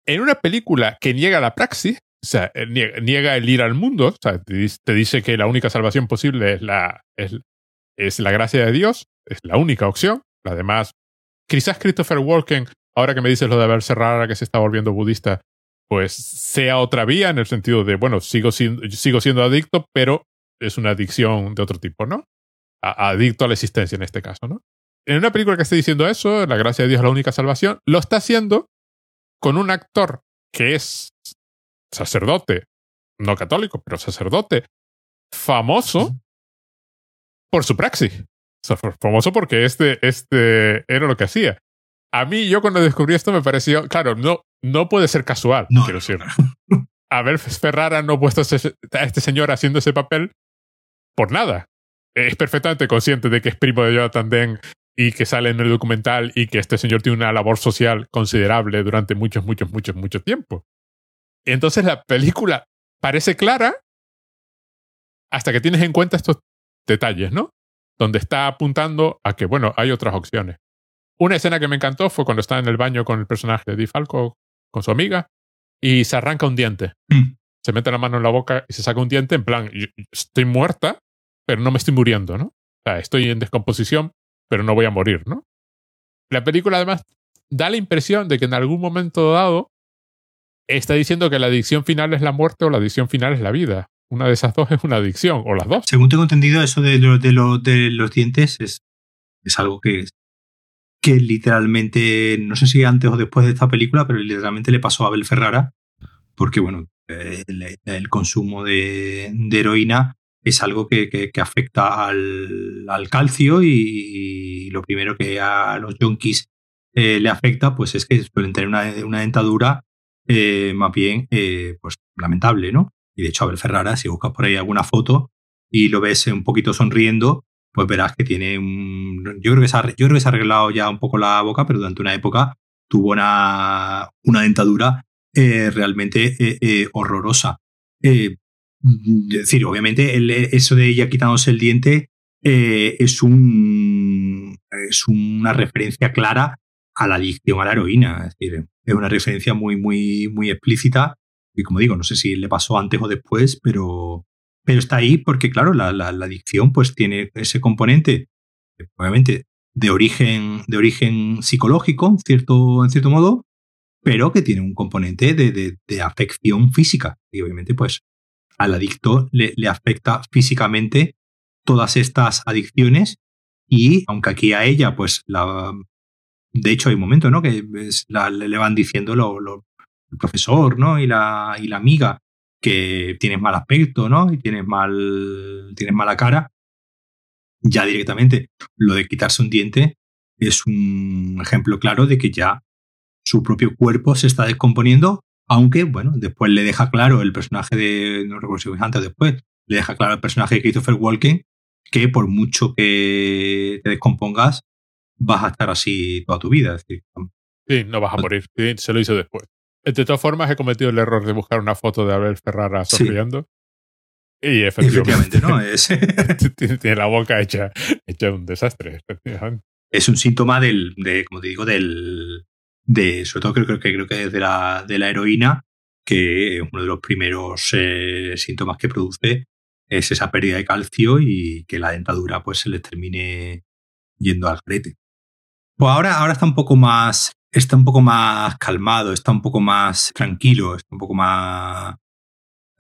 [SPEAKER 1] en una película que niega la praxis, o sea, niega, niega el ir al mundo, o sea, te, dice- te dice que la única salvación posible es la, es, es la gracia de Dios, es la única opción. Además, quizás Christopher Walken, ahora que me dices lo de verse rara, que se está volviendo budista, pues sea otra vía en el sentido de, bueno, sigo siendo, sigo siendo adicto, pero es una adicción de otro tipo, ¿no? A- adicto a la existencia en este caso, ¿no? En una película que esté diciendo eso, la gracia de Dios es la única salvación, lo está haciendo con un actor que es sacerdote, no católico, pero sacerdote, famoso por su praxis. O sea, fue famoso porque este, este era lo que hacía. A mí, yo cuando descubrí esto me pareció, claro, no, no puede ser casual,
[SPEAKER 2] No,
[SPEAKER 1] quiero decir. A ver, Ferrara no ha puesto a este, señor haciendo ese papel por nada. Es perfectamente consciente de que es primo de Jonathan Deng y que sale en el documental y que este señor tiene una labor social considerable durante muchos, muchos, muchos, mucho tiempo. Entonces la película parece clara hasta que tienes en cuenta estos detalles, ¿no? Donde está apuntando a que, bueno, hay otras opciones. Una escena que me encantó fue cuando está en el baño con el personaje de Di Falco, con su amiga, y se arranca un diente.
[SPEAKER 2] Mm.
[SPEAKER 1] Se mete la mano en la boca y se saca un diente en plan, "Yo- estoy muerta, pero no me estoy muriendo, ¿no? O sea, estoy en descomposición, pero no voy a morir, ¿no? La película además da la impresión de que en algún momento dado está diciendo que la adicción final es la muerte o la adicción final es la vida. Una de esas dos es una adicción, o las dos.
[SPEAKER 2] Según tengo entendido, eso de, lo- de, lo- de los dientes es, es algo que, que literalmente, no sé si antes o después de esta película, pero literalmente le pasó a Abel Ferrara, porque bueno, el, consumo de, heroína es algo que, afecta al, calcio y, lo primero que a los junkies eh, le afecta pues es que suelen tener una, dentadura eh, más bien eh, pues lamentable, ¿no? Y de hecho, Abel Ferrara, si buscas por ahí alguna foto y lo ves un poquito sonriendo, pues verás que tiene un... Yo creo que se ha, yo creo que se ha arreglado ya un poco la boca, pero durante una época tuvo una, una dentadura realmente horrorosa. es decir, obviamente eso de ella quitándose el diente es, un, es una referencia clara a la adicción a la heroína. Es decir, es una referencia muy, muy, muy explícita. Y como digo, no sé si le pasó antes o después, pero, pero está ahí porque, claro, la, la, adicción pues tiene ese componente, obviamente, de origen, de origen psicológico, en cierto, en cierto modo, pero que tiene un componente de, de, afección física. Y obviamente, pues, al adicto le, le afecta físicamente todas estas adicciones y aunque aquí a ella, pues, la, de hecho, hay un momento, ¿no? Que le van diciendo el profesor, ¿no? Y la, y la amiga que tienes mal aspecto, ¿no? Y tienes mal, tienes mala cara. Ya directamente, lo de quitarse un diente es un ejemplo claro de que ya su propio cuerpo se está descomponiendo, aunque, bueno, después le deja claro el personaje de, no recuerdo si antes después, le deja claro el personaje de Christopher Walken que por mucho que te descompongas, vas a estar así toda tu vida. decir,
[SPEAKER 1] sí, no vas a morir. se lo hizo después. De todas formas, he cometido el error de buscar una foto de Abel Ferrara sonriendo. Y efectivamente, ¿no? Es... tiene la boca hecha, hecha un desastre.
[SPEAKER 2] Es un síntoma del, de, como te digo, del, de, sobre todo creo, que creo que de la, de la heroína, que uno de los primeros eh, síntomas que produce es esa pérdida de calcio y que la dentadura pues se les termine yendo al crete. Pues ahora, ahora está un poco más, está un poco más calmado, está un poco más tranquilo, está un poco más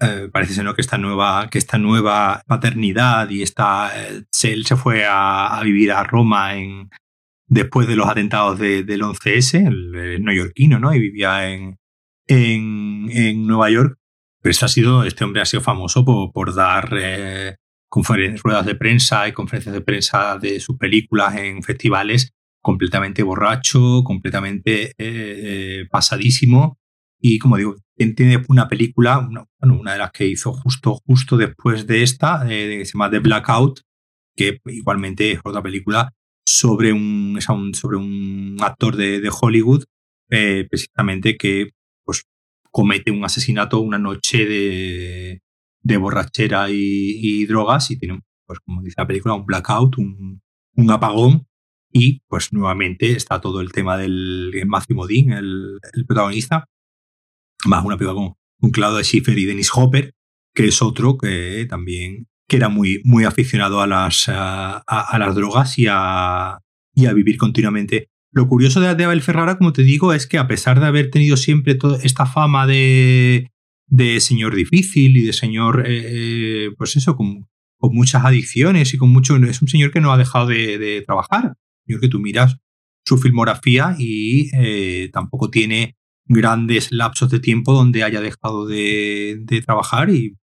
[SPEAKER 2] eh, parece ser ¿no? que esta nueva que esta nueva paternidad y esta eh, él se fue a, vivir a Roma en después de los atentados del 11S el, neoyorquino no y vivía en, en, en Nueva York pero este ha sido este hombre ha sido famoso por, por dar eh, ruedas de prensa y conferencias de prensa de sus películas en festivales completamente borracho, completamente eh, eh, pasadísimo. Y como digo, tiene una película, una, bueno, una de las que hizo justo, justo después de esta, eh, que se llama The Blackout, que igualmente es otra película sobre un, sobre un actor de, Hollywood, precisamente que pues, comete un asesinato una noche de, de borrachera y, drogas y tiene, pues como dice la película, un blackout, un, un apagón y pues nuevamente está todo el tema del Matthew Modine, el, protagonista, más una película con, un Claudio Schiffer y Dennis Hopper, que es otro que también que era muy, muy aficionado a las, a, las drogas y a, y a vivir continuamente. Lo curioso de, Abel Ferrara, como te digo, es que a pesar de haber tenido siempre toda esta fama de, de señor difícil y de señor, eh, eh, pues eso, con, con, muchas adicciones y con mucho... Es un señor que no ha dejado de, de trabajar. Que tú miras su filmografía y eh, tampoco tiene grandes lapsos de tiempo donde haya dejado de, trabajar y,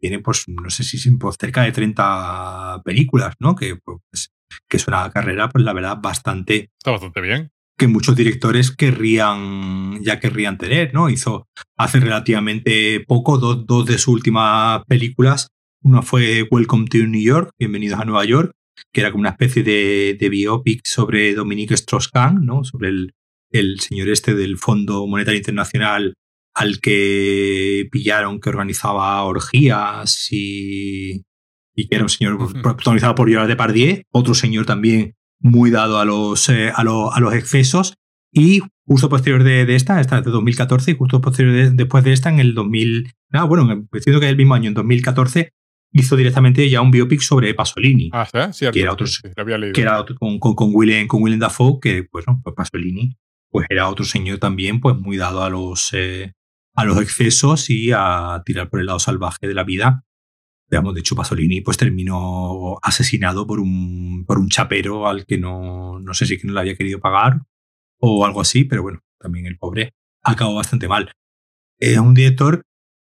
[SPEAKER 2] tiene, pues, no sé si pues, cerca de 30 películas, ¿no? Que, pues, que es una carrera, pues, la verdad, bastante...
[SPEAKER 1] Está bastante bien.
[SPEAKER 2] Que muchos directores querrían, ya querrían tener, ¿no? Hizo hace relativamente poco dos, dos de sus últimas películas. Una fue Welcome to New York, Bienvenidos a Nueva York, que era como una especie de, de biopic sobre Dominique Strauss-Kahn, ¿no? sobre el, el señor este del Fondo Monetario Internacional al que pillaron que organizaba orgías y, y que era un señor protagonizado por Gerard Depardieu, otro señor también muy dado a los, eh, a, a, los excesos. Y justo posterior de, de, esta, esta es de 2014, y justo posterior después de esta, en el 2000, ah, bueno, entiendo que es el mismo año, en 2014, hizo directamente ya un biopic sobre Pasolini.
[SPEAKER 1] Ah, ¿sí?
[SPEAKER 2] que era otro, que era con, con, con, Willem, con Willem Dafoe, que pues, no, pues Pasolini pues era otro señor también pues muy dado a los, eh, a los excesos y a tirar por el lado salvaje de la vida. Digamos, de hecho, Pasolini pues terminó asesinado por un, por un chapero al que no, no sé si que no le había querido pagar o algo así, pero bueno, también el pobre acabó bastante mal. es un director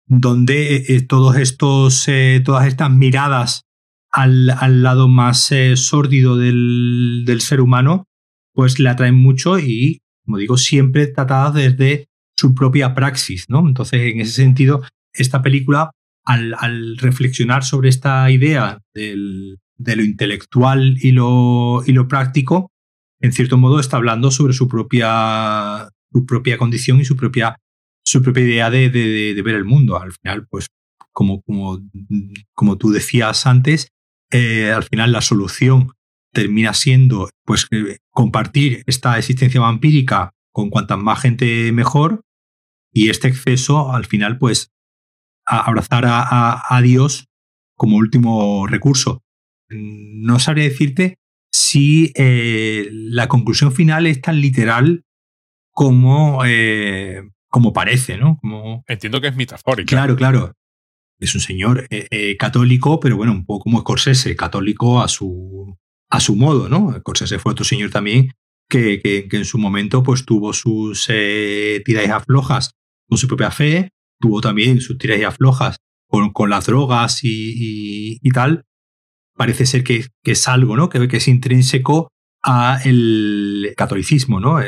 [SPEAKER 2] donde eh, todos estos, todas estas miradas al, lado más sórdido del, del, ser humano, pues le atraen mucho y, como digo, siempre tratadas desde su propia praxis, ¿no? Entonces, en ese sentido, esta película, al, reflexionar sobre esta idea del, de lo intelectual y lo, y lo práctico, en cierto modo está hablando sobre su propia, su propia condición y su propia, su propia idea de, de, ver el mundo. Al final, pues, como, como, como tú decías antes, eh, al final la solución termina siendo pues compartir esta existencia vampírica con cuantas más gente mejor y este exceso al final pues abrazar a, Dios como último recurso. No sabría decirte si eh, la conclusión final es tan literal como, eh, como parece, ¿no? Como,
[SPEAKER 1] Entiendo que es metafórica.
[SPEAKER 2] Claro, claro. Es un señor eh, católico, pero bueno, un poco como Scorsese, católico a su, a su modo, ¿no? Scorsese fue otro señor también que, que, en su momento pues tuvo sus tiras aflojas con su propia fe, tuvo también sus tiras y aflojas con, con las drogas y, tal. Parece ser que, es algo, ¿no? Que, que es intrínseco a el catolicismo, ¿no?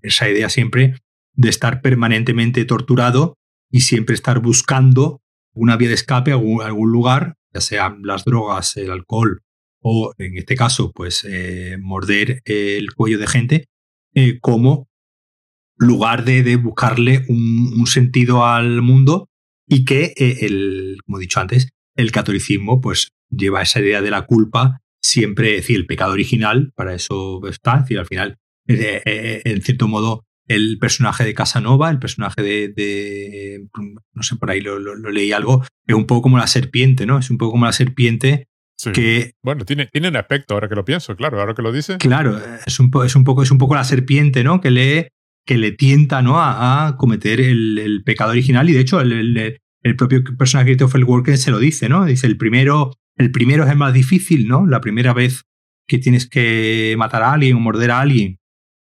[SPEAKER 2] esa idea siempre de estar permanentemente torturado y siempre estar buscando una vía de escape a algún, lugar, ya sean las drogas, el alcohol o, en este caso, pues eh, morder el cuello de gente, eh, como lugar de, buscarle un, sentido al mundo y que, eh, el, como he dicho antes, el catolicismo pues lleva esa idea de la culpa siempre, es decir, el pecado original, para eso está, es decir, al final, en cierto modo, el personaje de Casanova, el personaje de, no sé, por ahí lo, leí algo, es un poco como la serpiente, ¿no? Es un poco como la serpiente que...
[SPEAKER 1] Bueno, tiene, tiene un aspecto, ahora que lo pienso, claro, ahora que lo dice.
[SPEAKER 2] Claro, es un, es un, poco, es un poco la serpiente, ¿no? Que lee que le tienta ¿no? a, cometer el, pecado original y de hecho el, propio personaje de Christopher Walken se lo dice, ¿no? Dice, el primero, el primero es el más difícil, ¿no? La primera vez que tienes que matar a alguien o morder a alguien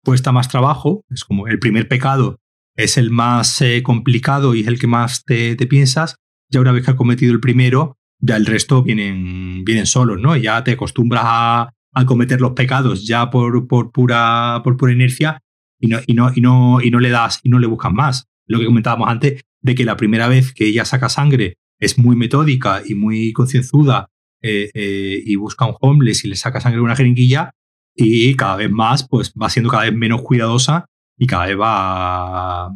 [SPEAKER 2] cuesta más trabajo, es como el primer pecado es el más eh, complicado y es el que más te, piensas, ya una vez que has cometido el primero, ya el resto vienen, vienen solos, ¿no? Ya te acostumbras a, a cometer los pecados ya por, por, pura, por pura inercia y no, y no, y no, y no le das y no le buscas más. Lo que comentábamos antes, de que la primera vez que ella saca sangre es muy metódica y muy concienzuda eh, eh, y busca un homeless y le saca sangre una jeringuilla y cada vez más pues va siendo cada vez menos cuidadosa y cada vez va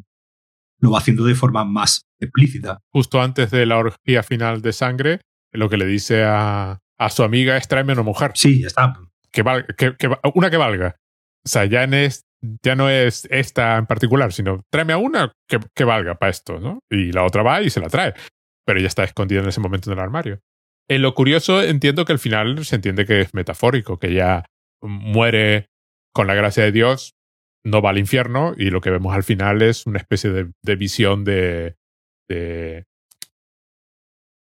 [SPEAKER 2] lo va haciendo de forma más explícita.
[SPEAKER 1] Justo antes de la orgía final de sangre, lo que le dice a, a su amiga es tráeme una mujer.
[SPEAKER 2] Sí, ya está.
[SPEAKER 1] Que, que, que, una que valga. O sea, ya en, es, ya no es esta en particular, sino tráeme a una que, valga para esto, ¿no? Y la otra va y se la trae, pero ya está escondida en ese momento en el armario. En lo curioso, entiendo que al final se entiende que es metafórico, que ya muere con la gracia de Dios, no va al infierno y lo que vemos al final es una especie de, visión de, de,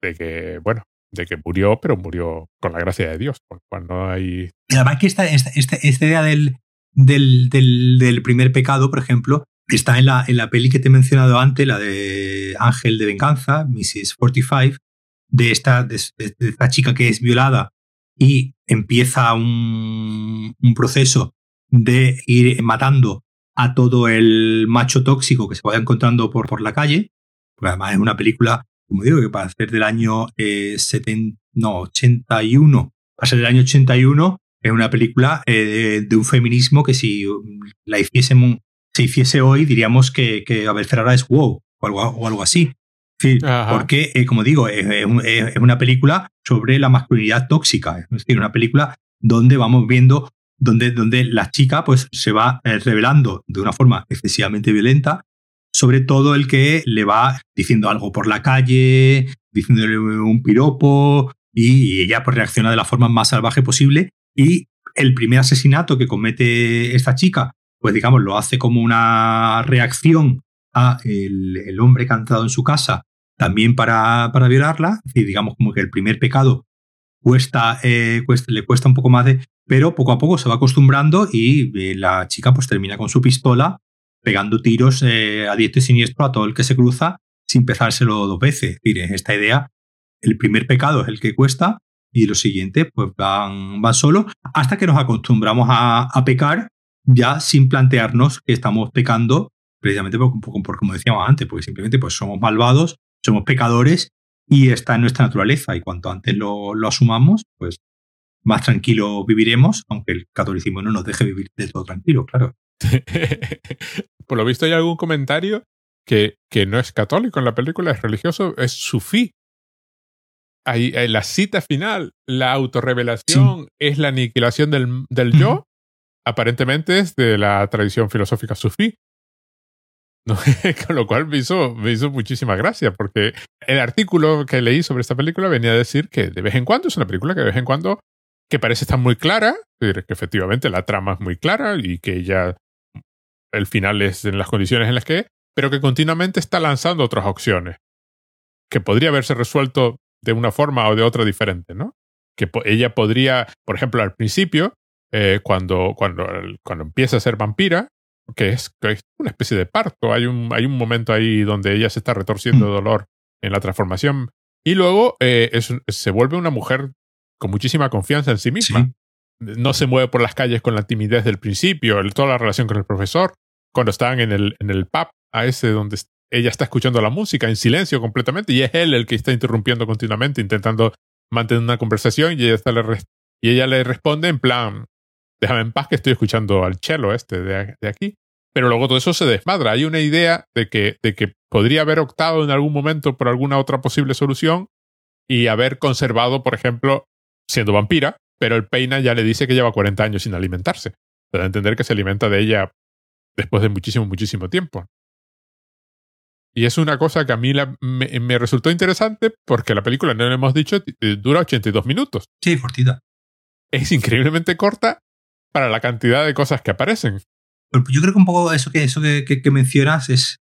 [SPEAKER 1] de que, bueno, de que murió, pero murió con la gracia de Dios, cuando hay...
[SPEAKER 2] Y además que esta, idea del, del, del, primer pecado, por ejemplo, está en la, en la peli que te he mencionado antes, la de Ángel de Venganza, Mrs. 45, de esta, de, esta chica que es violada y empieza un, un, proceso de ir matando a todo el macho tóxico que se vaya encontrando por, por la calle. Además es una película, como digo, que para ser del año eh, 70, no, 81, para ser del año 81, es una película eh, de un feminismo que si la hiciésemos, se hiciese hoy, diríamos que, que Abel Ferrara es wow o algo, o algo así. Porque, eh, como digo, es, una película sobre la masculinidad tóxica. Es decir, una película donde vamos viendo, donde, donde la chica pues, se va eh, revelando de una forma excesivamente violenta sobre todo el que le va diciendo algo por la calle, diciéndole un piropo, y ella pues reacciona de la forma más salvaje posible y el primer asesinato que comete esta chica, pues digamos, lo hace como una reacción a el, hombre que ha entrado en su casa también para, para violarla. Es digamos como que el primer pecado cuesta, eh, le cuesta un poco más de... Pero poco a poco se va acostumbrando y eh, la chica pues termina con su pistola pegando tiros a diestro y siniestro a todo el que se cruza sin pezárselo dos veces. Es esta idea, el primer pecado es el que cuesta y lo siguiente pues van, van solo hasta que nos acostumbramos a, pecar ya sin plantearnos que estamos pecando precisamente por, por, como decíamos antes, porque simplemente pues somos malvados, somos pecadores y está en nuestra naturaleza y cuanto antes lo, lo asumamos, pues más tranquilo viviremos, aunque el catolicismo no nos deje vivir de todo tranquilo, claro.
[SPEAKER 1] Por lo visto hay algún comentario que, que no es católico en la película, es religioso, es sufí. Hay, la cita final, la autorrevelación es la aniquilación del, del yo, aparentemente es de la tradición filosófica sufí. Con lo cual me hizo, me hizo muchísima gracia, porque el artículo que leí sobre esta película venía a decir que de vez en cuando es una película que de vez en cuando que parece estar muy clara, que efectivamente la trama es muy clara y que ya el final es en las condiciones en las que pero que continuamente está lanzando otras opciones, que podría haberse resuelto de una forma o de otra diferente, ¿no? Que ella podría, por ejemplo, al principio, eh, cuando, cuando, cuando empieza a ser vampira, que es, una especie de parto, hay un, hay un momento ahí donde ella se está retorciendo de mm. dolor en la transformación, y luego eh, se vuelve una mujer con muchísima confianza en sí misma. No se mueve por las calles con la timidez del principio, toda la relación con el profesor, cuando están en el, en el pub, a ese donde ella está escuchando la música en silencio completamente y es él el que está interrumpiendo continuamente, intentando mantener una conversación y ella, está le, y ella le responde en plan, déjame en paz que estoy escuchando al cello este de, de, aquí. Pero luego todo eso se desmadra. Hay una idea de que, de que podría haber optado en algún momento por alguna otra posible solución y haber conservado, por ejemplo, siendo vampira, pero el Peina ya le dice que lleva 40 años sin alimentarse. Para entender que se alimenta de ella después de muchísimo, muchísimo tiempo. Y es una cosa que a mí me, resultó interesante porque la película, no lo hemos dicho, dura 82 minutos.
[SPEAKER 2] Sí, cortita.
[SPEAKER 1] Es increíblemente corta para la cantidad de cosas que aparecen.
[SPEAKER 2] Pues yo creo que un poco eso que, eso que, mencionas es,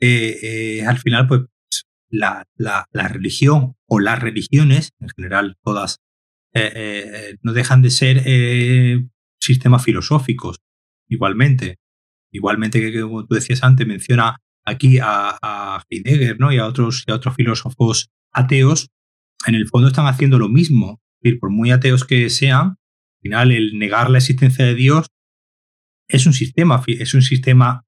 [SPEAKER 2] eh, eh, al final, pues la, la, religión o las religiones, en general todas, eh, no dejan de ser sistemas filosóficos, igualmente. Igualmente que, como tú decías antes, menciona aquí a, Heidegger ¿no? y, a otros, y a otros filósofos ateos, en el fondo están haciendo lo mismo. Es por muy ateos que sean, al final el negar la existencia de Dios es un sistema, es un sistema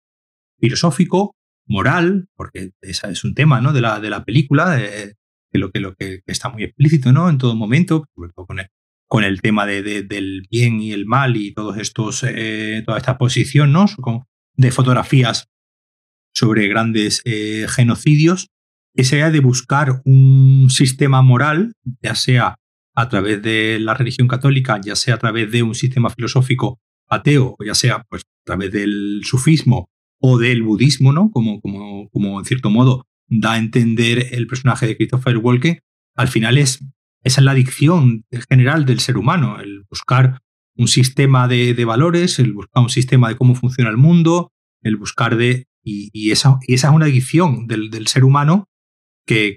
[SPEAKER 2] filosófico, moral, porque ese es un tema ¿no? de, la, de la película, de, lo, que, lo que está muy explícito ¿no? en todo momento, sobre todo con el, con el tema de, del bien y el mal y todos estos, eh, toda esta posición ¿no? de fotografías sobre grandes eh, genocidios, esa idea de buscar un sistema moral, ya sea a través de la religión católica, ya sea a través de un sistema filosófico ateo, o ya sea pues, a través del sufismo o del budismo, ¿no? Como, como, como en cierto modo da a entender el personaje de Christopher Walken, al final es, esa es la adicción general del ser humano, el buscar un sistema de, valores, el buscar un sistema de cómo funciona el mundo, el buscar de y, esa, esa, es una adicción del, ser humano que,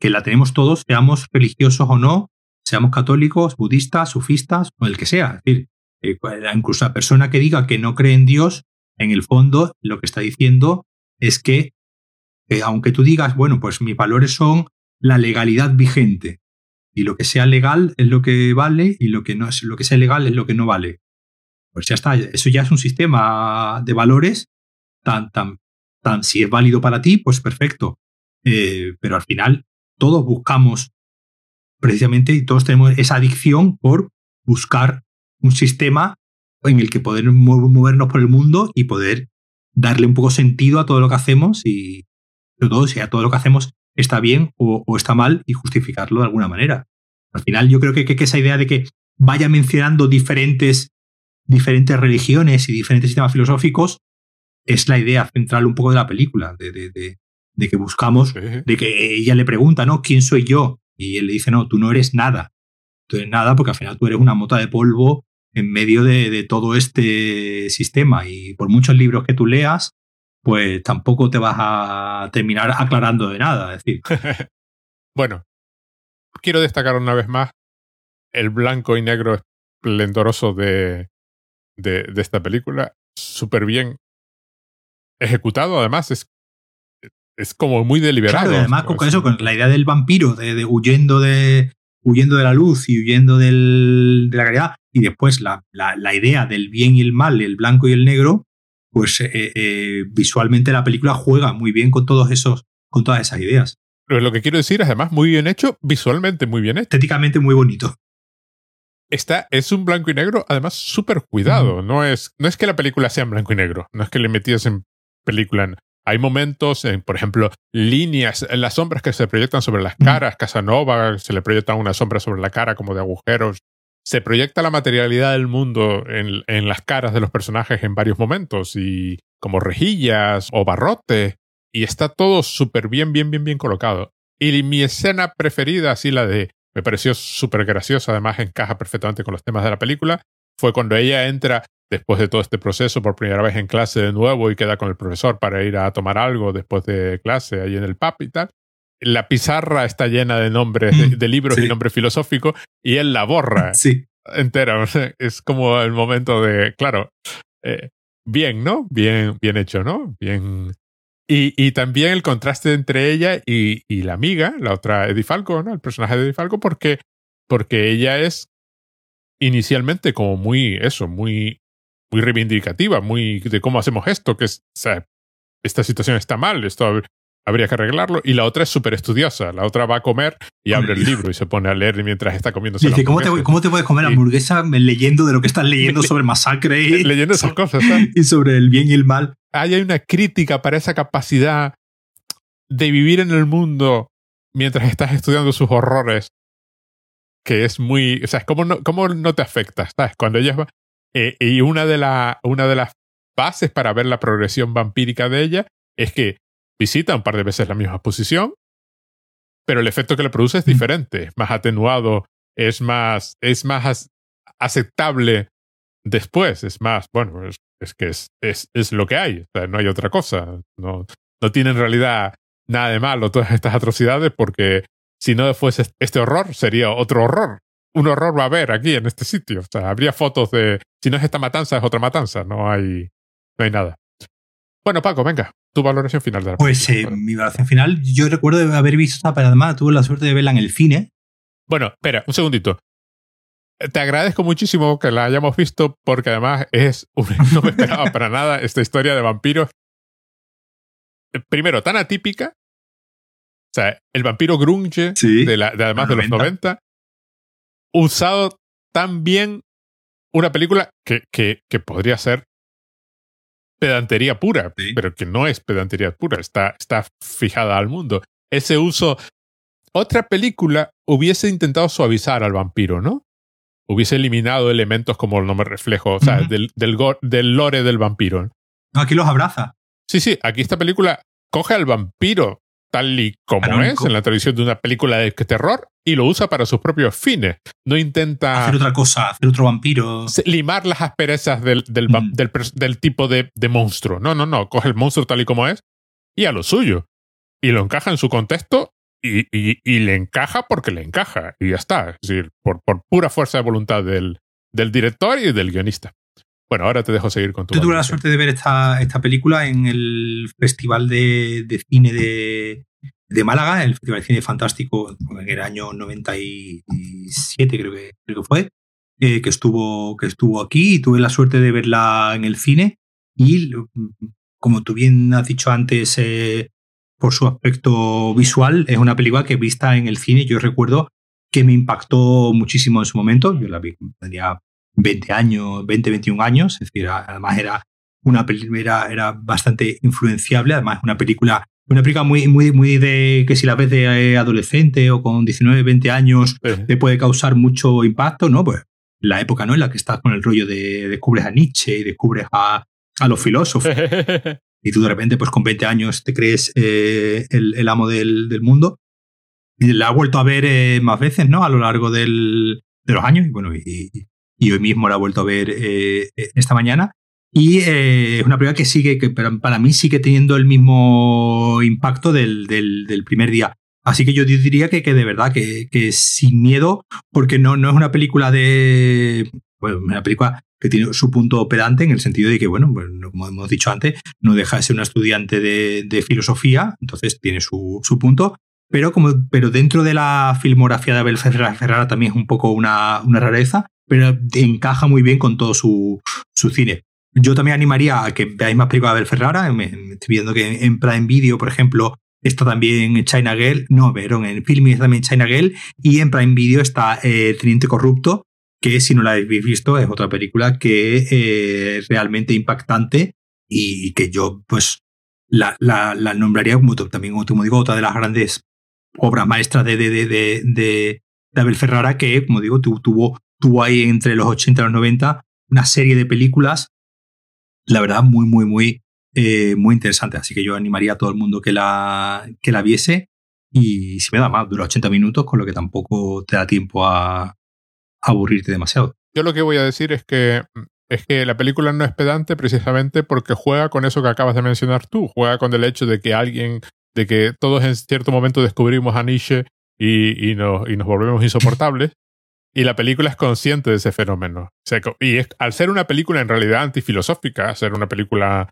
[SPEAKER 2] la tenemos todos, seamos religiosos o no, seamos católicos, budistas, sufistas o el que sea. Es decir, eh, incluso la persona que diga que no cree en Dios, en el fondo lo que está diciendo es que, aunque tú digas, bueno, pues mis valores son la legalidad vigente y lo que sea legal es lo que vale y lo que no es lo que sea legal es lo que no vale. Pues ya está, eso ya es un sistema de valores tan, tan, tan, si es válido para ti, pues perfecto. Eh, pero al final todos buscamos precisamente todos tenemos esa adicción por buscar un sistema en el que poder movernos por el mundo y poder darle un poco sentido a todo lo que hacemos y todo, si a todo lo que hacemos está bien o, está mal y justificarlo de alguna manera. Al final yo creo que, que, esa idea de que vaya mencionando diferentes, diferentes religiones y diferentes sistemas filosóficos es la idea central un poco de la película, de, de, de, que buscamos, de que ella le pregunta, ¿no? ¿Quién soy yo? Y él le dice, no, tú no eres nada. Tú eres nada porque al final tú eres una mota de polvo en medio de, todo este sistema. Y por muchos libros que tú leas, pues tampoco te vas a terminar aclarando de nada. Es decir.
[SPEAKER 1] bueno, quiero destacar una vez más el blanco y negro esplendoroso de, de, de esta película. Súper bien ejecutado además es, es como muy deliberado.
[SPEAKER 2] Claro, además con eso, con la idea del vampiro, de, huyendo de huyendo de la luz y huyendo del, de la caridad, y después la, la, idea del bien y el mal, el blanco y el negro, pues eh, eh, visualmente la película juega muy bien con todos esos, con todas esas ideas.
[SPEAKER 1] Pero lo que quiero decir es además muy bien hecho, visualmente muy bien hecho.
[SPEAKER 2] Estéticamente muy bonito.
[SPEAKER 1] Está, es un blanco y negro, además súper cuidado. No, es, no es que la película sea en blanco y negro, no es que le metías en película. Hay momentos, en, por ejemplo, líneas, en las sombras que se proyectan sobre las caras. Casanova se le proyecta una sombra sobre la cara como de agujeros. Se proyecta la materialidad del mundo en, en las caras de los personajes en varios momentos y como rejillas o barrotes y está todo súper bien, bien, bien, bien colocado. Y mi escena preferida, así la de, me pareció súper graciosa, además encaja perfectamente con los temas de la película, fue cuando ella entra después de todo este proceso por primera vez en clase de nuevo y queda con el profesor para ir a tomar algo después de clase ahí en el pub y tal. La pizarra está llena de nombres, de, mm, libros y nombres filosóficos y él la borra
[SPEAKER 2] sí.
[SPEAKER 1] entera. es como el momento de, claro, eh, bien, ¿no? Bien, bien hecho, ¿no? Bien, y, también el contraste entre ella y, la amiga, la otra Eddie Falco, ¿no? El personaje de Eddie Falco, porque, porque ella es inicialmente como muy, eso, muy, muy reivindicativa, muy de cómo hacemos esto, que es, esta situación está mal, esto habría que arreglarlo. Y la otra es súper estudiosa. La otra va a comer y abre el libro y se pone a leer mientras está comiendo.
[SPEAKER 2] Dice, ¿cómo te, ¿cómo te, puedes comer hamburguesa leyendo de lo que estás leyendo sobre masacre y,
[SPEAKER 1] leyendo esas cosas?
[SPEAKER 2] Y sobre el bien y el mal.
[SPEAKER 1] Hay una crítica para esa capacidad de vivir en el mundo mientras estás estudiando sus horrores que es muy, o sea, ¿cómo no, cómo no te afecta? ¿Sabes? Cuando ella va, eh, y una de, la, una de las bases para ver la progresión vampírica de ella es que visita un par de veces la misma posición, pero el efecto que le produce es mm. diferente, más atenuado, es más, es más aceptable después, es más, bueno, es, que es, es, es, lo que hay, no hay otra cosa, no, no tiene en realidad nada de malo todas estas atrocidades porque si no fuese este horror sería otro horror. Un horror va a haber aquí en este sitio. O sea, habría fotos de si no es esta matanza es otra matanza, no hay no hay nada. Bueno, Paco, venga, tu valoración final de la
[SPEAKER 2] Pues eh, mi valoración final, yo recuerdo haber visto esta, pero además tuve la suerte de verla en el cine.
[SPEAKER 1] Bueno, espera, un segundito. Te agradezco muchísimo que la hayamos visto porque además es no me esperaba para nada esta historia de vampiros. Primero, tan atípica. O sea, el vampiro grunge de, la, de además de los 90. Usado tan bien una película que, que, que podría ser pedantería pura, pero que no es pedantería pura, está, está fijada al mundo. Ese uso. Otra película hubiese intentado suavizar al vampiro, ¿no? Hubiese eliminado elementos como el nombre reflejo, o sea, del, del, del lore del vampiro.
[SPEAKER 2] No, aquí los abraza.
[SPEAKER 1] Sí, sí, aquí esta película coge al vampiro tal y como es en la tradición de una película de terror y lo usa para sus propios fines. No intenta...
[SPEAKER 2] Hacer otra cosa, hacer otro vampiro.
[SPEAKER 1] Limar las asperezas del, del, mm. del, tipo de, de, monstruo. No, no, no. Coge el monstruo tal y como es y a lo suyo. Y lo encaja en su contexto y, y, le encaja porque le encaja. Y ya está. Es decir, por, por pura fuerza de voluntad del, del director y del guionista. Bueno, ahora te dejo seguir con tu.
[SPEAKER 2] Yo tuve la suerte de ver esta, esta película en el Festival de, de Cine de, de, Málaga, el Festival de Cine Fantástico, en el año 97, creo que, creo que fue, eh, que, estuvo, que estuvo aquí y tuve la suerte de verla en el cine. Y como tú bien has dicho antes, eh, por su aspecto visual, es una película que vista en el cine, yo recuerdo que me impactó muchísimo en su momento. Yo la vi, tenía 20 años, 20, 21 años, es decir, además era una película, era, bastante influenciable, además una película, una película muy, muy, muy de que si la ves de eh, adolescente o con 19, 20 años te puede causar mucho impacto, ¿no? Pues la época, ¿no? En la que estás con el rollo de descubres a Nietzsche y descubres a, a los filósofos. y tú de repente, pues con 20 años te crees eh, el, el, amo del, del, mundo. Y la he vuelto a ver eh, más veces, ¿no? A lo largo del, de los años. Y bueno, y, y hoy mismo la he vuelto a ver eh, eh, esta mañana. Y eh, es una película que sigue, que para, mí sigue teniendo el mismo impacto del, del, primer día. Así que yo diría que, que de verdad, que, que, sin miedo, porque no, no es una película de. Pues una película que tiene su punto pedante en el sentido de que, bueno, pues, como hemos dicho antes, no deja de ser una estudiante de, filosofía, entonces tiene su, su, punto. Pero, como, pero dentro de la filmografía de Abel Ferrara también es un poco una, una rareza, pero encaja muy bien con todo su, su cine. Yo también animaría a que veáis más películas de Abel Ferrara. Estoy viendo que en Prime Video, por ejemplo, está también China Girl. No, pero en Filming está también China Girl. Y en Prime Video está eh, Teniente Corrupto, que si no la habéis visto es otra película que es eh, realmente impactante y que yo pues la, la, nombraría como también como digo otra de las grandes obras maestras de, de, de, de, Abel Ferrara que como digo tuvo, tuvo ahí entre los 80 y los 90 una serie de películas la verdad muy muy muy eh, muy interesante así que yo animaría a todo el mundo que la, que la viese y si me da más dura 80 minutos con lo que tampoco te da tiempo a, aburrirte demasiado.
[SPEAKER 1] Yo lo que voy a decir es que es que la película no es pedante precisamente porque juega con eso que acabas de mencionar tú, juega con el hecho de que alguien, de que todos en cierto momento descubrimos a Nietzsche y, nos, y nos volvemos insoportables. Y la película es consciente de ese fenómeno. y es, al ser una película en realidad antifilosófica, ser una película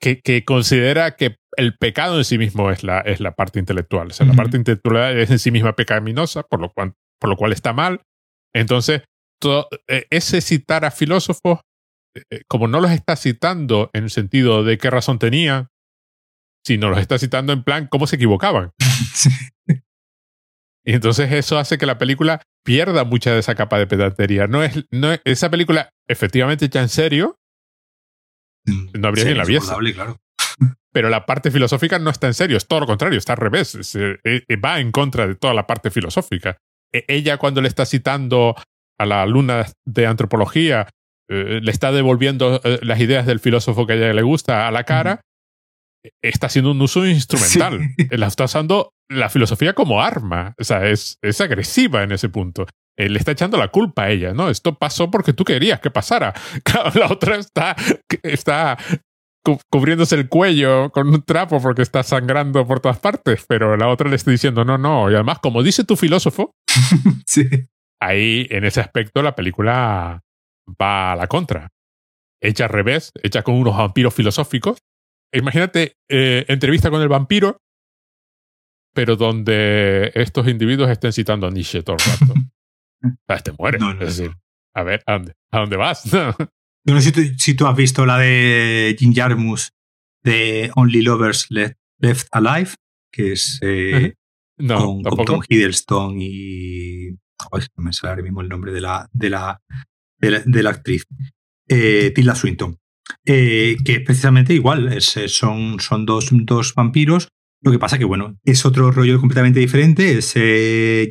[SPEAKER 1] que, que, considera que el pecado en sí mismo es la, es la parte intelectual. O sea, la parte intelectual es en sí misma pecaminosa, por lo, cual, por lo cual está mal, entonces, todo, eh, ese citar a filósofos, eh, eh, como no los está citando en el sentido de qué razón tenían, sino los está citando en plan cómo se equivocaban. Y entonces eso hace que la película pierda mucha de esa capa de pedantería. No es, no esa película efectivamente hecha en serio, mm, no habría ni la viese. Claro. Pero la parte filosófica no está en serio, es todo lo contrario, está al revés, va en contra de toda la parte filosófica. E-, ella cuando le está citando a la alumna de antropología, eh, le está devolviendo eh, las ideas del filósofo que a ella le gusta a la cara, está haciendo un uso instrumental. La está usando la filosofía como arma. O sea, es, es agresiva en ese punto. le está echando la culpa a ella, ¿no? Esto pasó porque tú querías que pasara. la otra está, está cubriéndose el cuello con un trapo porque está sangrando por todas partes, pero la otra le está diciendo no, no. Y además, como dice tu filósofo, ahí en ese aspecto la película va a la contra. Hecha al revés, hecha con unos vampiros filosóficos. Imagínate eh, entrevista con el vampiro, pero donde estos individuos estén citando a Nietzsche todo el rato. Ah, te mueres. es decir, a ver, ¿a dónde, ¿a dónde vas?
[SPEAKER 2] Yo no sé si tú, has visto la de Jim Jarmus de Only Lovers Left, Alive, que es eh, con, Tom Hiddleston y. no me sale ahora mismo el nombre de la, de la, de la, actriz. Eh, Tilda Swinton. Eh, que es precisamente igual, es, son, son dos, dos vampiros. Lo que pasa que, bueno, es otro rollo completamente diferente. Es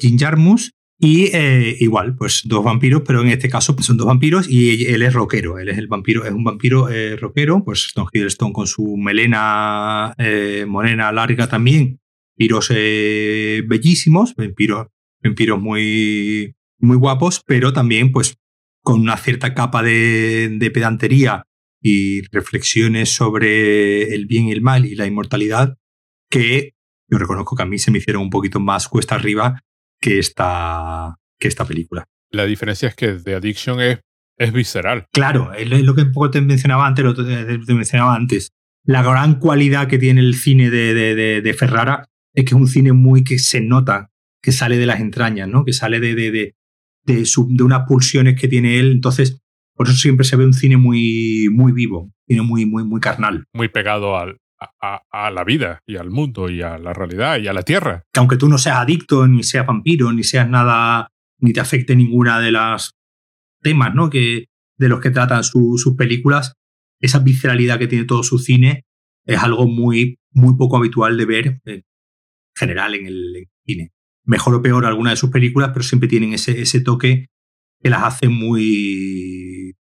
[SPEAKER 2] Jim Jarmus y eh, igual, pues dos vampiros, pero en este caso pues, son dos vampiros y él es rockero. Él es el vampiro, es un vampiro eh, rockero. Pues Tom Hiddleston con su melena eh, morena larga también. Vampiros bellísimos, vampiros, vampiros muy, muy guapos, pero también pues con una cierta capa de, de pedantería y reflexiones sobre el bien y el mal y la inmortalidad que yo reconozco que a mí se me hicieron un poquito más cuesta arriba que esta, que esta película.
[SPEAKER 1] La diferencia es que The Addiction es, es visceral.
[SPEAKER 2] Claro, es lo que un poco te mencionaba antes, lo te mencionaba antes. La gran cualidad que tiene el cine de, de, de, Ferrara es que es un cine muy que se nota, que sale de las entrañas, ¿no? que sale de, de, de, su, de unas pulsiones que tiene él. Entonces, por eso siempre se ve un cine muy, muy vivo, cine muy, muy, muy carnal.
[SPEAKER 1] Muy pegado al, a, la vida y al mundo y a la realidad y a la tierra.
[SPEAKER 2] Que aunque tú no seas adicto, ni seas vampiro, ni seas nada, ni te afecte ninguna de las temas ¿no? que, de los que tratan sus películas, esa visceralidad que tiene todo su cine es algo muy, muy poco habitual de ver en general en el, cine. Mejor o peor alguna de sus películas, pero siempre tienen ese, ese toque que las hace muy,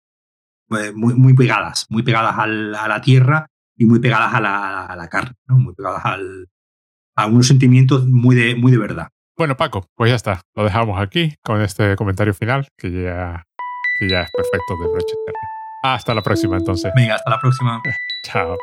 [SPEAKER 2] muy, muy pegadas, muy pegadas a la tierra y muy pegadas a la, a la carne, ¿no? muy pegadas al, a unos sentimientos muy de, muy de verdad.
[SPEAKER 1] Bueno, Paco, pues ya está. Lo dejamos aquí con este comentario final que ya, que ya es perfecto de Broche Hasta la próxima, entonces.
[SPEAKER 2] Venga, hasta la próxima.
[SPEAKER 1] Chao.